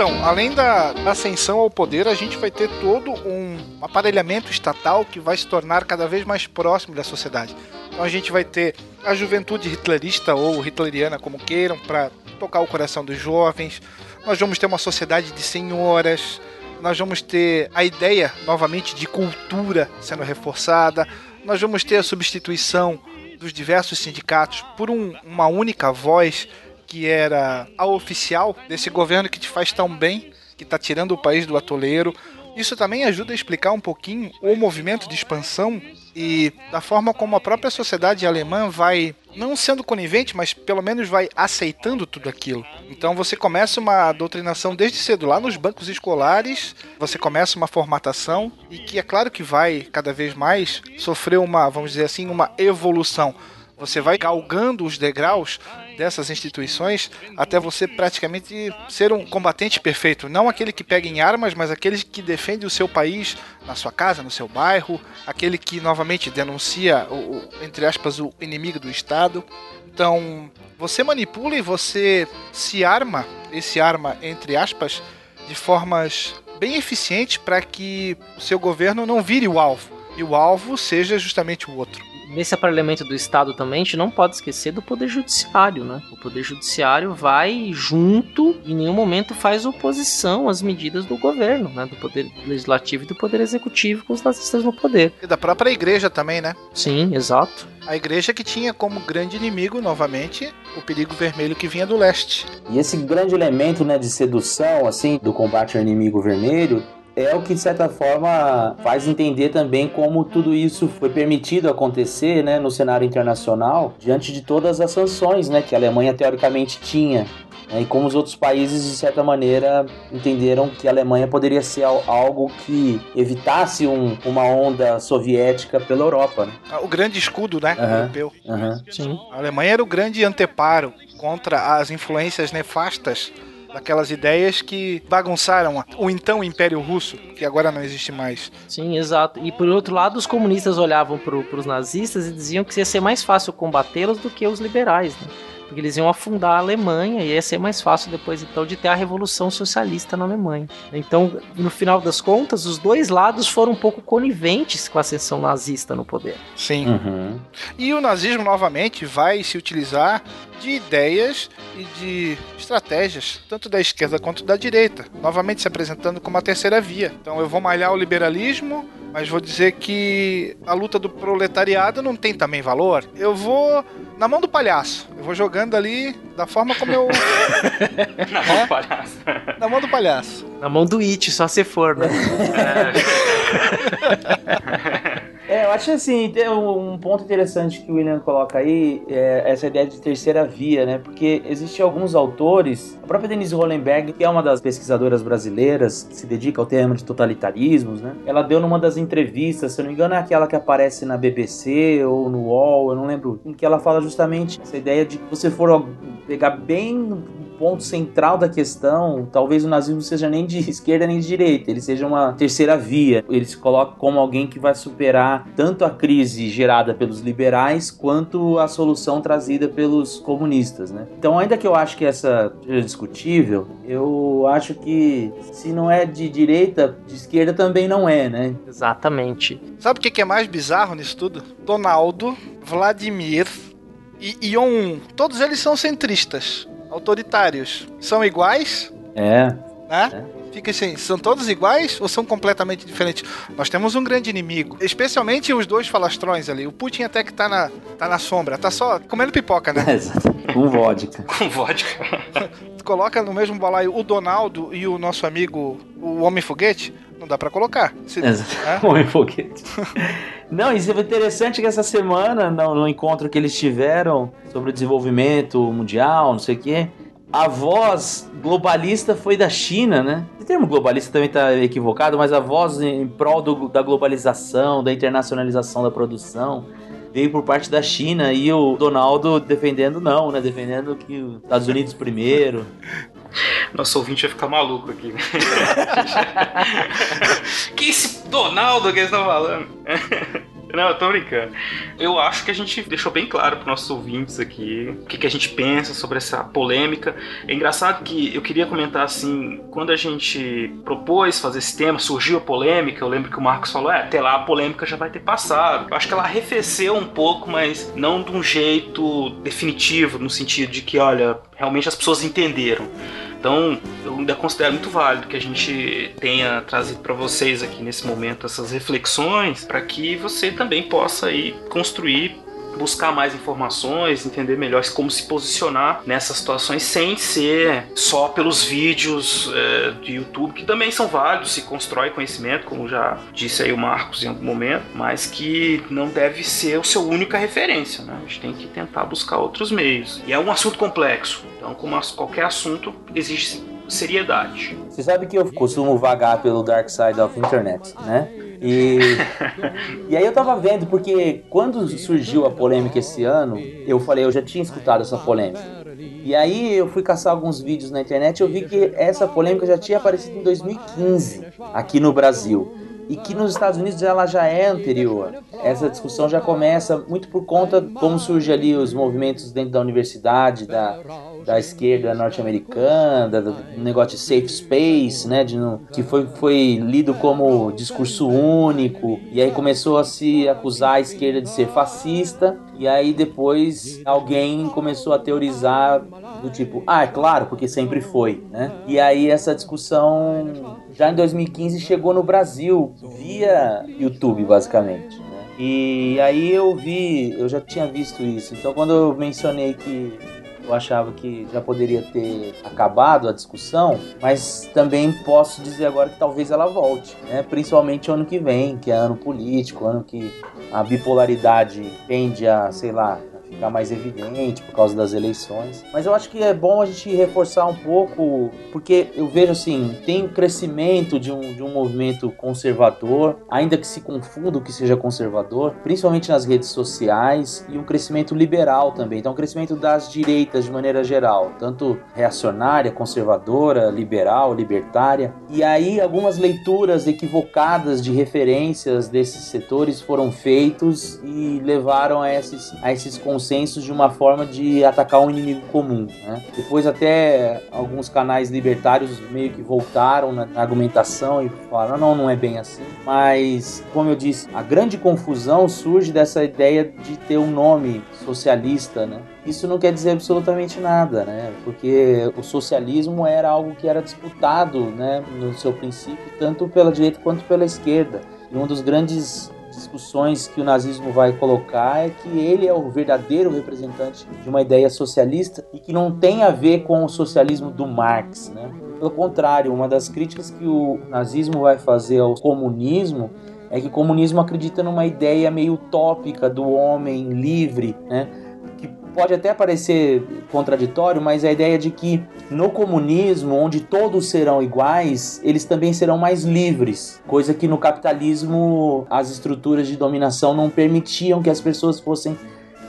além da ascensão ao poder, a gente vai ter todo um aparelhamento estatal que vai se tornar cada vez mais próximo da sociedade. Então a gente vai ter a juventude hitlerista ou hitleriana, como queiram, para tocar o coração dos jovens. Nós vamos ter uma sociedade de senhoras. Nós vamos ter a ideia, novamente, de cultura sendo reforçada. Nós vamos ter a substituição dos diversos sindicatos por um, uma única voz que era a oficial desse governo que te faz tão bem, que está tirando o país do atoleiro. Isso também ajuda a explicar um pouquinho o movimento de expansão e da forma como a própria sociedade alemã vai, não sendo conivente, mas pelo menos vai aceitando tudo aquilo. Então você começa uma doutrinação desde cedo, lá nos bancos escolares, você começa uma formatação e que é claro que vai cada vez mais sofrer uma, vamos dizer assim, uma evolução. Você vai galgando os degraus dessas instituições até você praticamente ser um combatente perfeito. Não aquele que pega em armas, mas aquele que defende o seu país na sua casa, no seu bairro, aquele que novamente denuncia, o, entre aspas, o inimigo do Estado. Então, você manipula e você se arma, esse arma, entre aspas, de formas bem eficientes para que o seu governo não vire o alvo e o alvo seja justamente o outro nesse aparelhamento do Estado também, a gente não pode esquecer do Poder Judiciário, né? O Poder Judiciário vai junto, em nenhum momento faz oposição às medidas do governo, né? Do Poder Legislativo e do Poder Executivo com os nazistas no poder. E da própria igreja também, né? Sim, exato. A igreja que tinha como grande inimigo, novamente, o perigo vermelho que vinha do leste. E esse grande elemento né, de sedução, assim, do combate ao inimigo vermelho, é o que de certa forma faz entender também como tudo isso foi permitido acontecer, né, no cenário internacional, diante de todas as sanções, né, que a Alemanha teoricamente tinha. Né, e como os outros países, de certa maneira, entenderam que a Alemanha poderia ser algo que evitasse um, uma onda soviética pela Europa. Né? O grande escudo, né? Uhum. Europeu. Uhum. Sim. A Alemanha era o grande anteparo contra as influências nefastas daquelas ideias que bagunçaram o então Império Russo, que agora não existe mais. Sim, exato. E por outro lado, os comunistas olhavam para os nazistas e diziam que ia ser mais fácil combatê-los do que os liberais, né? Porque eles iam afundar a Alemanha e ia ser mais fácil depois então de ter a revolução socialista na Alemanha. Então, no final das contas, os dois lados foram um pouco coniventes com a ascensão nazista no poder. Sim. Uhum. E o nazismo novamente vai se utilizar de ideias e de estratégias, tanto da esquerda quanto da direita, novamente se apresentando como a terceira via. Então eu vou malhar o liberalismo, mas vou dizer que a luta do proletariado não tem também valor. Eu vou na mão do palhaço. Eu vou jogando ali da forma como eu. na mão do palhaço. Na mão do palhaço. Na mão do It, só se for, né? É, eu acho assim, um ponto interessante que o William coloca aí, é essa ideia de terceira via, né? Porque existem alguns autores, a própria Denise Hollenberg, que é uma das pesquisadoras brasileiras, que se dedica ao tema de totalitarismos, né? Ela deu numa das entrevistas, se eu não me engano, é aquela que aparece na BBC ou no UOL, eu não lembro, em que ela fala justamente essa ideia de que você for pegar bem ponto central da questão, talvez o nazismo seja nem de esquerda nem de direita, ele seja uma terceira via. Ele se coloca como alguém que vai superar tanto a crise gerada pelos liberais quanto a solução trazida pelos comunistas, né? Então, ainda que eu acho que essa seja discutível, eu acho que se não é de direita, de esquerda também não é, né? Exatamente. Sabe o que é mais bizarro nisso tudo? Donaldo, Vladimir e Ion, todos eles são centristas autoritários são iguais? É. Né? É. Fica assim, são todos iguais ou são completamente diferentes? Nós temos um grande inimigo, especialmente os dois falastrões ali. O Putin até que tá na, tá na sombra, tá só comendo pipoca, né? Exato. Com vodka. Com vodka. Coloca no mesmo balaio o Donaldo e o nosso amigo, o Homem Foguete, não dá para colocar. Se, Exato. É? Homem Foguete. Não, isso é interessante que essa semana, no, no, encontro que eles tiveram sobre o desenvolvimento mundial, não sei o quê, a voz globalista foi da China, né? O termo globalista também está equivocado, mas a voz em prol do, da globalização, da internacionalização da produção, veio por parte da China e o Donaldo defendendo não, né? Defendendo que os Estados Unidos primeiro. Nosso ouvinte vai ficar maluco aqui. que esse Donaldo que eles estão falando? Não, eu tô brincando. Eu acho que a gente deixou bem claro para nossos ouvintes aqui o que, que, a gente pensa sobre essa polêmica. É engraçado que eu queria comentar assim, quando a gente propôs fazer esse tema, surgiu a polêmica, eu lembro que o Marcos falou, é, até lá a polêmica já vai ter passado. Eu acho que ela arrefeceu um pouco, mas não de um jeito definitivo, no sentido de que, olha, realmente as pessoas entenderam. Então, eu ainda considero muito válido que a gente tenha trazido para vocês aqui nesse momento essas reflexões, para que você também possa aí construir buscar mais informações, entender melhor como se posicionar nessas situações sem ser só pelos vídeos é, de YouTube, que também são válidos, se constrói conhecimento, como já disse aí o Marcos em algum momento, mas que não deve ser o seu única referência, né? A gente tem que tentar buscar outros meios. E é um assunto complexo, então como qualquer assunto exige seriedade. Você sabe que eu costumo vagar pelo dark side of internet, né? E, e aí eu tava vendo, porque quando surgiu a polêmica esse ano, eu falei, eu já tinha escutado essa polêmica. E aí eu fui caçar alguns vídeos na internet e eu vi que essa polêmica já tinha aparecido em 2015 aqui no Brasil e que nos Estados Unidos ela já é anterior. Essa discussão já começa muito por conta de como surgem ali os movimentos dentro da universidade, da, da esquerda norte-americana, do negócio de safe space, né, de, que foi, foi lido como discurso único, e aí começou a se acusar a esquerda de ser fascista, e aí depois alguém começou a teorizar do tipo, ah, é claro, porque sempre foi, né? E aí essa discussão já em 2015 chegou no Brasil via YouTube, basicamente. Né? E aí eu vi, eu já tinha visto isso. Então quando eu mencionei que eu achava que já poderia ter acabado a discussão, mas também posso dizer agora que talvez ela volte, né? principalmente ano que vem, que é ano político, ano que a bipolaridade tende a, sei lá, ficar mais evidente por causa das eleições. Mas eu acho que é bom a gente reforçar um pouco, porque eu vejo assim, tem o crescimento de um, de um movimento conservador, ainda que se confunda o que seja conservador, principalmente nas redes sociais, e um crescimento liberal também. Então, um crescimento das direitas de maneira geral, tanto reacionária, conservadora, liberal, libertária. E aí, algumas leituras equivocadas de referências desses setores foram feitos e levaram a esses, a esses conceitos consensos de uma forma de atacar um inimigo comum. Né? Depois até alguns canais libertários meio que voltaram na, argumentação e falaram não, não é bem assim. Mas como eu disse, a grande confusão surge dessa ideia de ter um nome socialista, né? Isso não quer dizer absolutamente nada, né? Porque o socialismo era algo que era disputado, né, no seu princípio, tanto pela direita quanto pela esquerda. E um dos grandes discussões que o nazismo vai colocar é que ele é o verdadeiro representante de uma ideia socialista e que não tem a ver com o socialismo do Marx, né? Pelo contrário, uma das críticas que o nazismo vai fazer ao comunismo é que o comunismo acredita numa ideia meio utópica do homem livre, né? Pode até parecer contraditório, mas a ideia de que no comunismo, onde todos serão iguais, eles também serão mais livres, coisa que no capitalismo as estruturas de dominação não permitiam que as pessoas fossem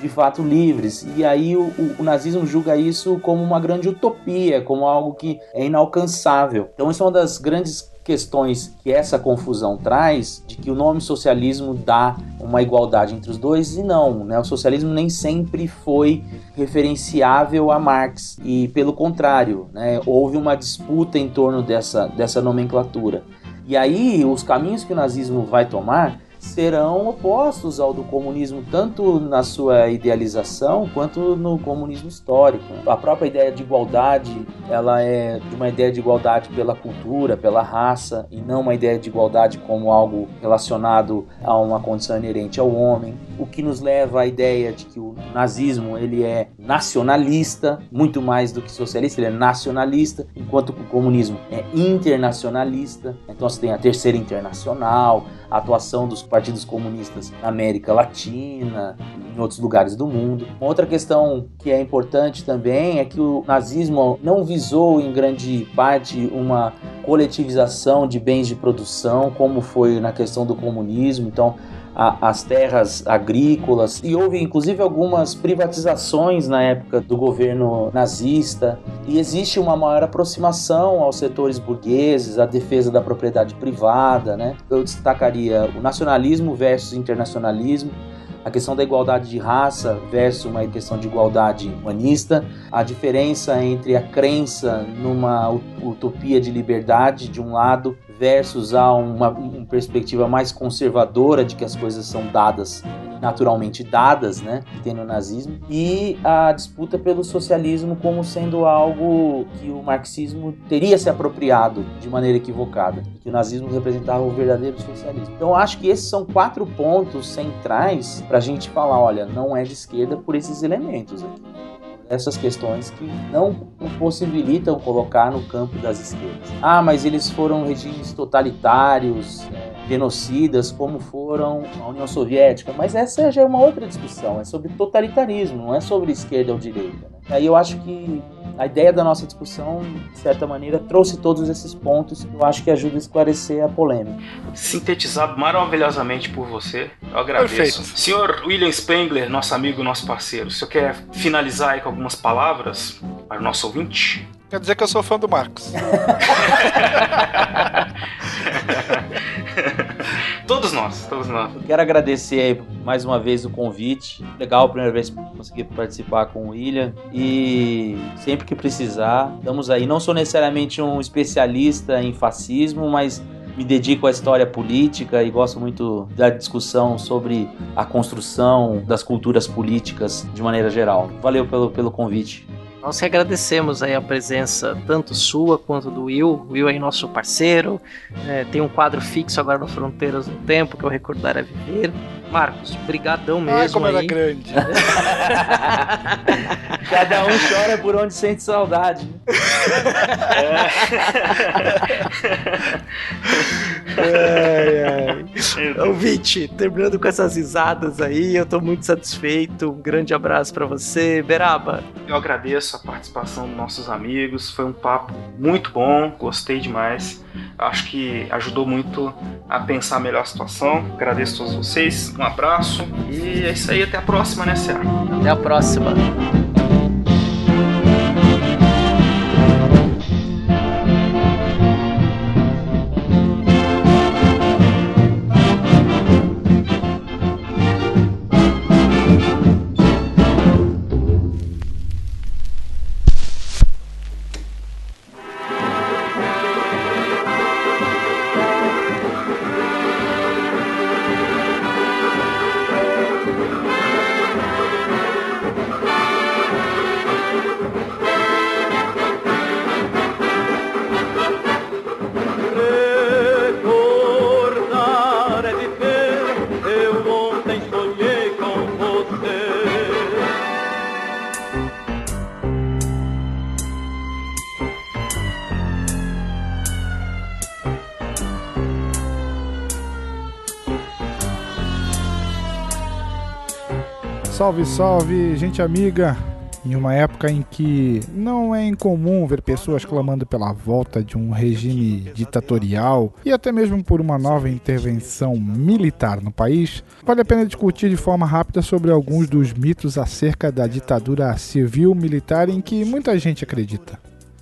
de fato livres. E aí o, o, o, nazismo julga isso como uma grande utopia, como algo que é inalcançável. Então, isso é uma das grandes questões que essa confusão traz de que o nome socialismo dá uma igualdade entre os dois e não, né? O socialismo nem sempre foi referenciável a Marx e pelo contrário, né? Houve uma disputa em torno dessa, dessa nomenclatura. E aí os caminhos que o nazismo vai tomar serão opostos ao do comunismo, tanto na sua idealização quanto no comunismo histórico. A própria ideia de igualdade, ela é de uma ideia de igualdade pela cultura, pela raça, e não uma ideia de igualdade como algo relacionado a uma condição inerente ao homem, o que nos leva à ideia de que o nazismo ele é nacionalista, muito mais do que socialista, ele é nacionalista, enquanto o comunismo é internacionalista. Então você tem a terceira internacional, a atuação dos partidos comunistas na América Latina, em outros lugares do mundo. Outra questão que é importante também é que o nazismo não visou em grande parte uma coletivização de bens de produção, como foi na questão do comunismo. Então, a, as terras agrícolas e houve inclusive algumas privatizações na época do governo nazista e existe uma maior aproximação aos setores burgueses, à defesa da propriedade privada, né? Eu destacaria o nacionalismo versus internacionalismo, a questão da igualdade de raça versus uma questão de igualdade humanista, a diferença entre a crença numa utopia de liberdade de um lado versus a uma, uma perspectiva mais conservadora de que as coisas são dadas naturalmente dadas, né, que tem no nazismo, e a disputa pelo socialismo como sendo algo que o marxismo teria se apropriado de maneira equivocada, que o nazismo representava o verdadeiro socialismo. Então, acho que esses são quatro pontos centrais para a gente falar, olha, não é de esquerda por esses elementos aqui essas questões que não possibilitam colocar no campo das esquerdas. Ah, mas eles foram regimes totalitários, é, genocidas, como foram a União Soviética. Mas essa já é uma outra discussão, é sobre totalitarismo, não é sobre esquerda ou direita. Né? Aí eu acho que a ideia da nossa discussão, de certa maneira, trouxe todos esses pontos que eu acho que ajuda a esclarecer a polêmica. Sintetizado maravilhosamente por você, eu agradeço. Perfeito. Senhor William Spengler, nosso amigo, nosso parceiro, o senhor quer finalizar aí com algumas palavras para o nosso ouvinte? Quer dizer que eu sou fã do Marcos. todos nós, todos nós. Quero agradecer mais uma vez o convite. Legal, primeira vez que consegui participar com o William. E sempre que precisar, estamos aí. Não sou necessariamente um especialista em fascismo, mas me dedico à história política e gosto muito da discussão sobre a construção das culturas políticas de maneira geral. Valeu pelo, pelo convite. Nós que agradecemos aí a presença tanto sua quanto do Will. O Will é nosso parceiro, é, tem um quadro fixo agora no Fronteiras no Tempo, que é o Recordar é Viver. Marcos, brigadão mesmo Ai, como aí. era grande. Cada um chora por onde sente saudade. ai, ai. Ouvinte, terminando com essas risadas aí, eu tô muito satisfeito. Um grande abraço para você, Beraba. Eu agradeço a participação dos nossos amigos, foi um papo muito bom, gostei demais. Acho que ajudou muito a pensar melhor a situação. Agradeço a todos vocês, um abraço e é isso aí, até a próxima, né, Céu? Até a próxima. Salve, salve, gente amiga! Em uma época em que não é incomum ver pessoas clamando pela volta de um regime ditatorial e até mesmo por uma nova intervenção militar no país, vale a pena discutir de forma rápida sobre alguns dos mitos acerca da ditadura civil-militar em que muita gente acredita.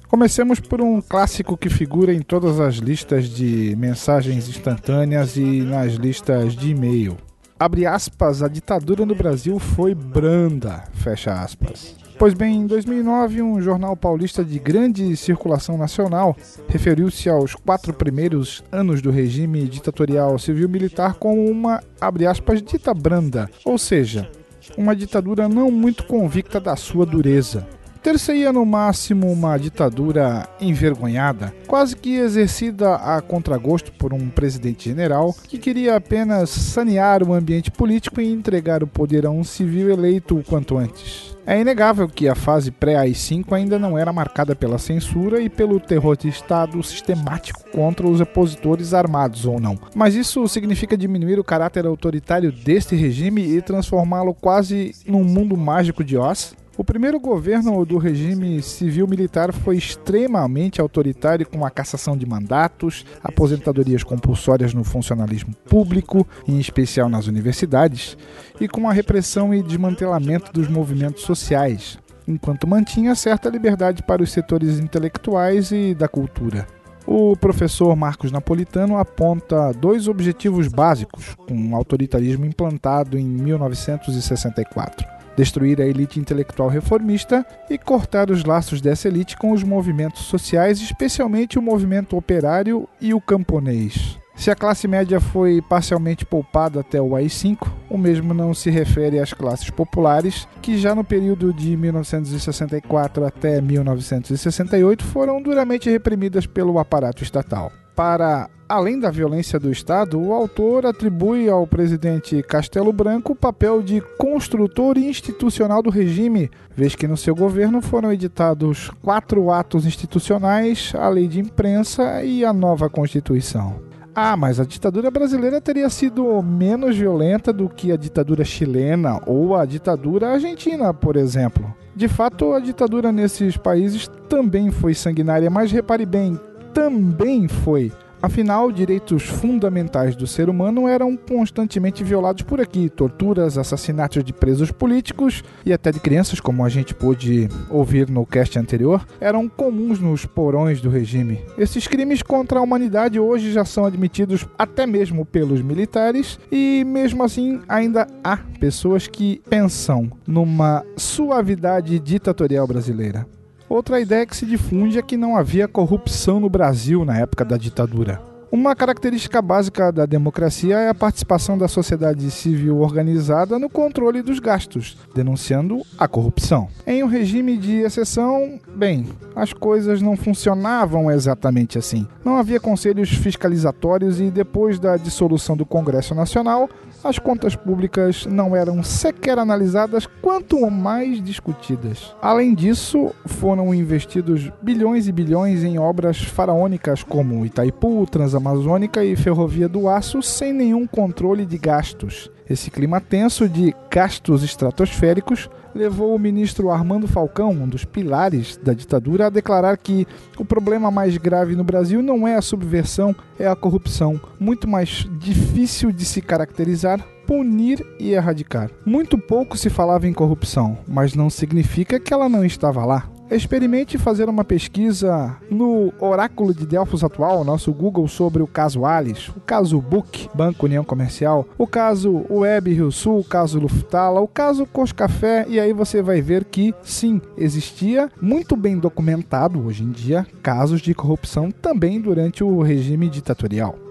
Comecemos por um clássico que figura em todas as listas de mensagens instantâneas e nas listas de e-mail abre aspas, a ditadura no Brasil foi branda, fecha aspas. Pois bem, em 2009, um jornal paulista de grande circulação nacional referiu-se aos quatro primeiros anos do regime ditatorial civil-militar como uma, abre aspas, dita branda, ou seja, uma ditadura não muito convicta da sua dureza. Ter-se-ia no máximo uma ditadura envergonhada, quase que exercida a contragosto por um presidente general que queria apenas sanear o ambiente político e entregar o poder a um civil eleito o quanto antes. É inegável que a fase pré-AI-5 ainda não era marcada pela censura e pelo terror de Estado sistemático contra os opositores armados ou não. Mas isso significa diminuir o caráter autoritário deste regime e transformá-lo quase num mundo mágico de Oz? O primeiro governo do regime civil-militar foi extremamente autoritário, com a cassação de mandatos, aposentadorias compulsórias no funcionalismo público, em especial nas universidades, e com a repressão e desmantelamento dos movimentos sociais, enquanto mantinha certa liberdade para os setores intelectuais e da cultura. O professor Marcos Napolitano aponta dois objetivos básicos com o autoritarismo implantado em 1964: destruir a elite intelectual reformista e cortar os laços dessa elite com os movimentos sociais, especialmente o movimento operário e o camponês. Se a classe média foi parcialmente poupada até o AI-5, o mesmo não se refere às classes populares, que já no período de 1964 até 1968 foram duramente reprimidas pelo aparato estatal. Para além da violência do Estado, o autor atribui ao presidente Castelo Branco o papel de construtor institucional do regime, vez que no seu governo foram editados quatro atos institucionais, a lei de imprensa e a nova Constituição. Ah, mas a ditadura brasileira teria sido menos violenta do que a ditadura chilena ou a ditadura argentina, por exemplo. De fato, a ditadura nesses países também foi sanguinária, mas repare bem, também foi. Afinal, direitos fundamentais do ser humano eram constantemente violados por aqui. Torturas, assassinatos de presos políticos e até de crianças, como a gente pôde ouvir no cast anterior, eram comuns nos porões do regime. Esses crimes contra a humanidade hoje já são admitidos até mesmo pelos militares e, mesmo assim, ainda há pessoas que pensam numa suavidade ditatorial brasileira. Outra ideia que se difunde é que não havia corrupção no Brasil na época da ditadura. Uma característica básica da democracia é a participação da sociedade civil organizada no controle dos gastos, denunciando a corrupção. Em um regime de exceção, bem, as coisas não funcionavam exatamente assim. Não havia conselhos fiscalizatórios e depois da dissolução do Congresso Nacional, as contas públicas não eram sequer analisadas, quanto mais discutidas. Além disso, foram investidos bilhões e bilhões em obras faraônicas como Itaipu, Transamazônica e Ferrovia do Aço, sem nenhum controle de gastos. Esse clima tenso de gastos estratosféricos levou o ministro Armando Falcão, um dos pilares da ditadura, a declarar que o problema mais grave no Brasil não é a subversão, é a corrupção, muito mais difícil de se caracterizar, punir e erradicar. Muito pouco se falava em corrupção, mas não significa que ela não estava lá. Experimente fazer uma pesquisa no oráculo de Delfos atual, nosso Google, sobre o caso Alice, o caso Book, Banco União Comercial, o caso Web Rio Sul, o caso Luftala, o caso Cos Café, e aí você vai ver que sim, existia muito bem documentado hoje em dia casos de corrupção também durante o regime ditatorial.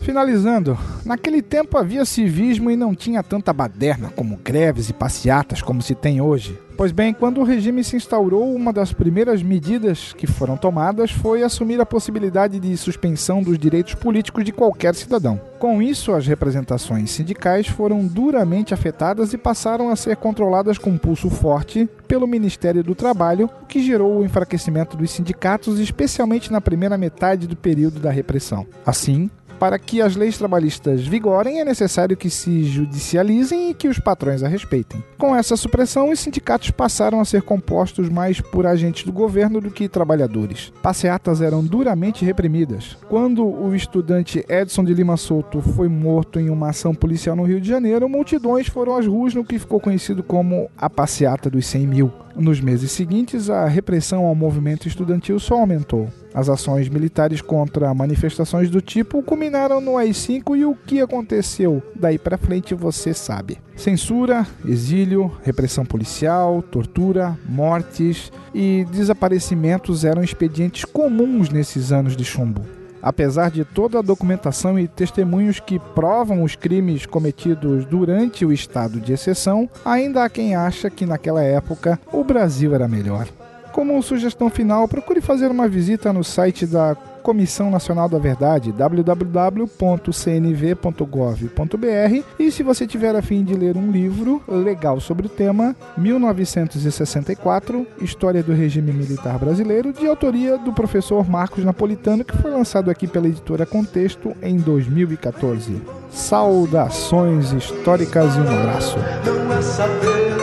Finalizando, naquele tempo havia civismo e não tinha tanta baderna como greves e passeatas como se tem hoje. Pois bem, quando o regime se instaurou, uma das primeiras medidas que foram tomadas foi assumir a possibilidade de suspensão dos direitos políticos de qualquer cidadão. Com isso, as representações sindicais foram duramente afetadas e passaram a ser controladas com pulso forte pelo Ministério do Trabalho, o que gerou o enfraquecimento dos sindicatos, especialmente na primeira metade do período da repressão. Assim, para que as leis trabalhistas vigorem, é necessário que se judicializem e que os patrões a respeitem. Com essa supressão, os sindicatos passaram a ser compostos mais por agentes do governo do que trabalhadores. Passeatas eram duramente reprimidas. Quando o estudante Edson de Lima Souto foi morto em uma ação policial no Rio de Janeiro, multidões foram às ruas no que ficou conhecido como a Passeata dos 100 mil. Nos meses seguintes, a repressão ao movimento estudantil só aumentou. As ações militares contra manifestações do tipo culminaram no AI-5 e o que aconteceu daí para frente você sabe. Censura, exílio, repressão policial, tortura, mortes e desaparecimentos eram expedientes comuns nesses anos de chumbo. Apesar de toda a documentação e testemunhos que provam os crimes cometidos durante o estado de exceção, ainda há quem acha que naquela época o Brasil era melhor. Como sugestão final, procure fazer uma visita no site da Comissão Nacional da Verdade, www.cnv.gov.br. E se você tiver a fim de ler um livro legal sobre o tema, 1964, História do Regime Militar Brasileiro, de autoria do professor Marcos Napolitano, que foi lançado aqui pela editora Contexto em 2014. Saudações históricas e um abraço. Não é saber,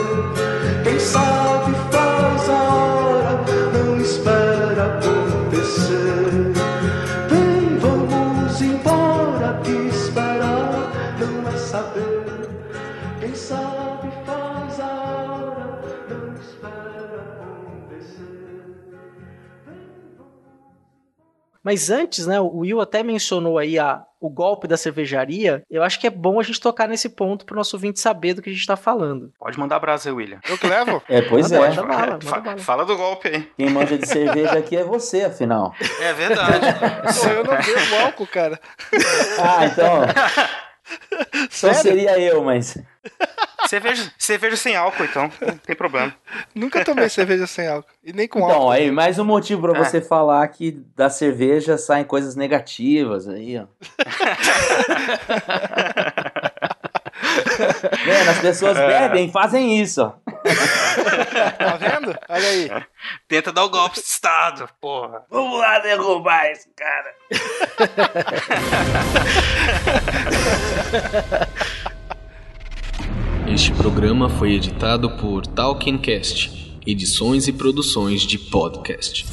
quem sabe faz a hora, não espera. Mas antes, né, o Will até mencionou aí a, o golpe da cervejaria. Eu acho que é bom a gente tocar nesse ponto pro nosso ouvinte saber do que a gente tá falando. Pode mandar brasa, William. Eu que levo? É, pois Manda, é. manda bala, manda Fa- bala. Fala do golpe aí. Quem manja de cerveja aqui é você, afinal. É verdade. Pô, eu não bebo álcool, cara. Ah, então. Só Sério? seria eu, mas. cerveja, cerveja sem álcool, então. Não tem problema. Nunca tomei cerveja sem álcool. E nem com Então, álcool. aí, mais um motivo pra É. você falar que da cerveja saem coisas negativas aí, ó. Vendo? As pessoas É. bebem, fazem isso, ó. Tá vendo? Olha aí. Tenta dar o golpe de Estado, porra. Vamos lá derrubar esse cara. Este programa foi editado por Talkencast, edições e produções de podcast.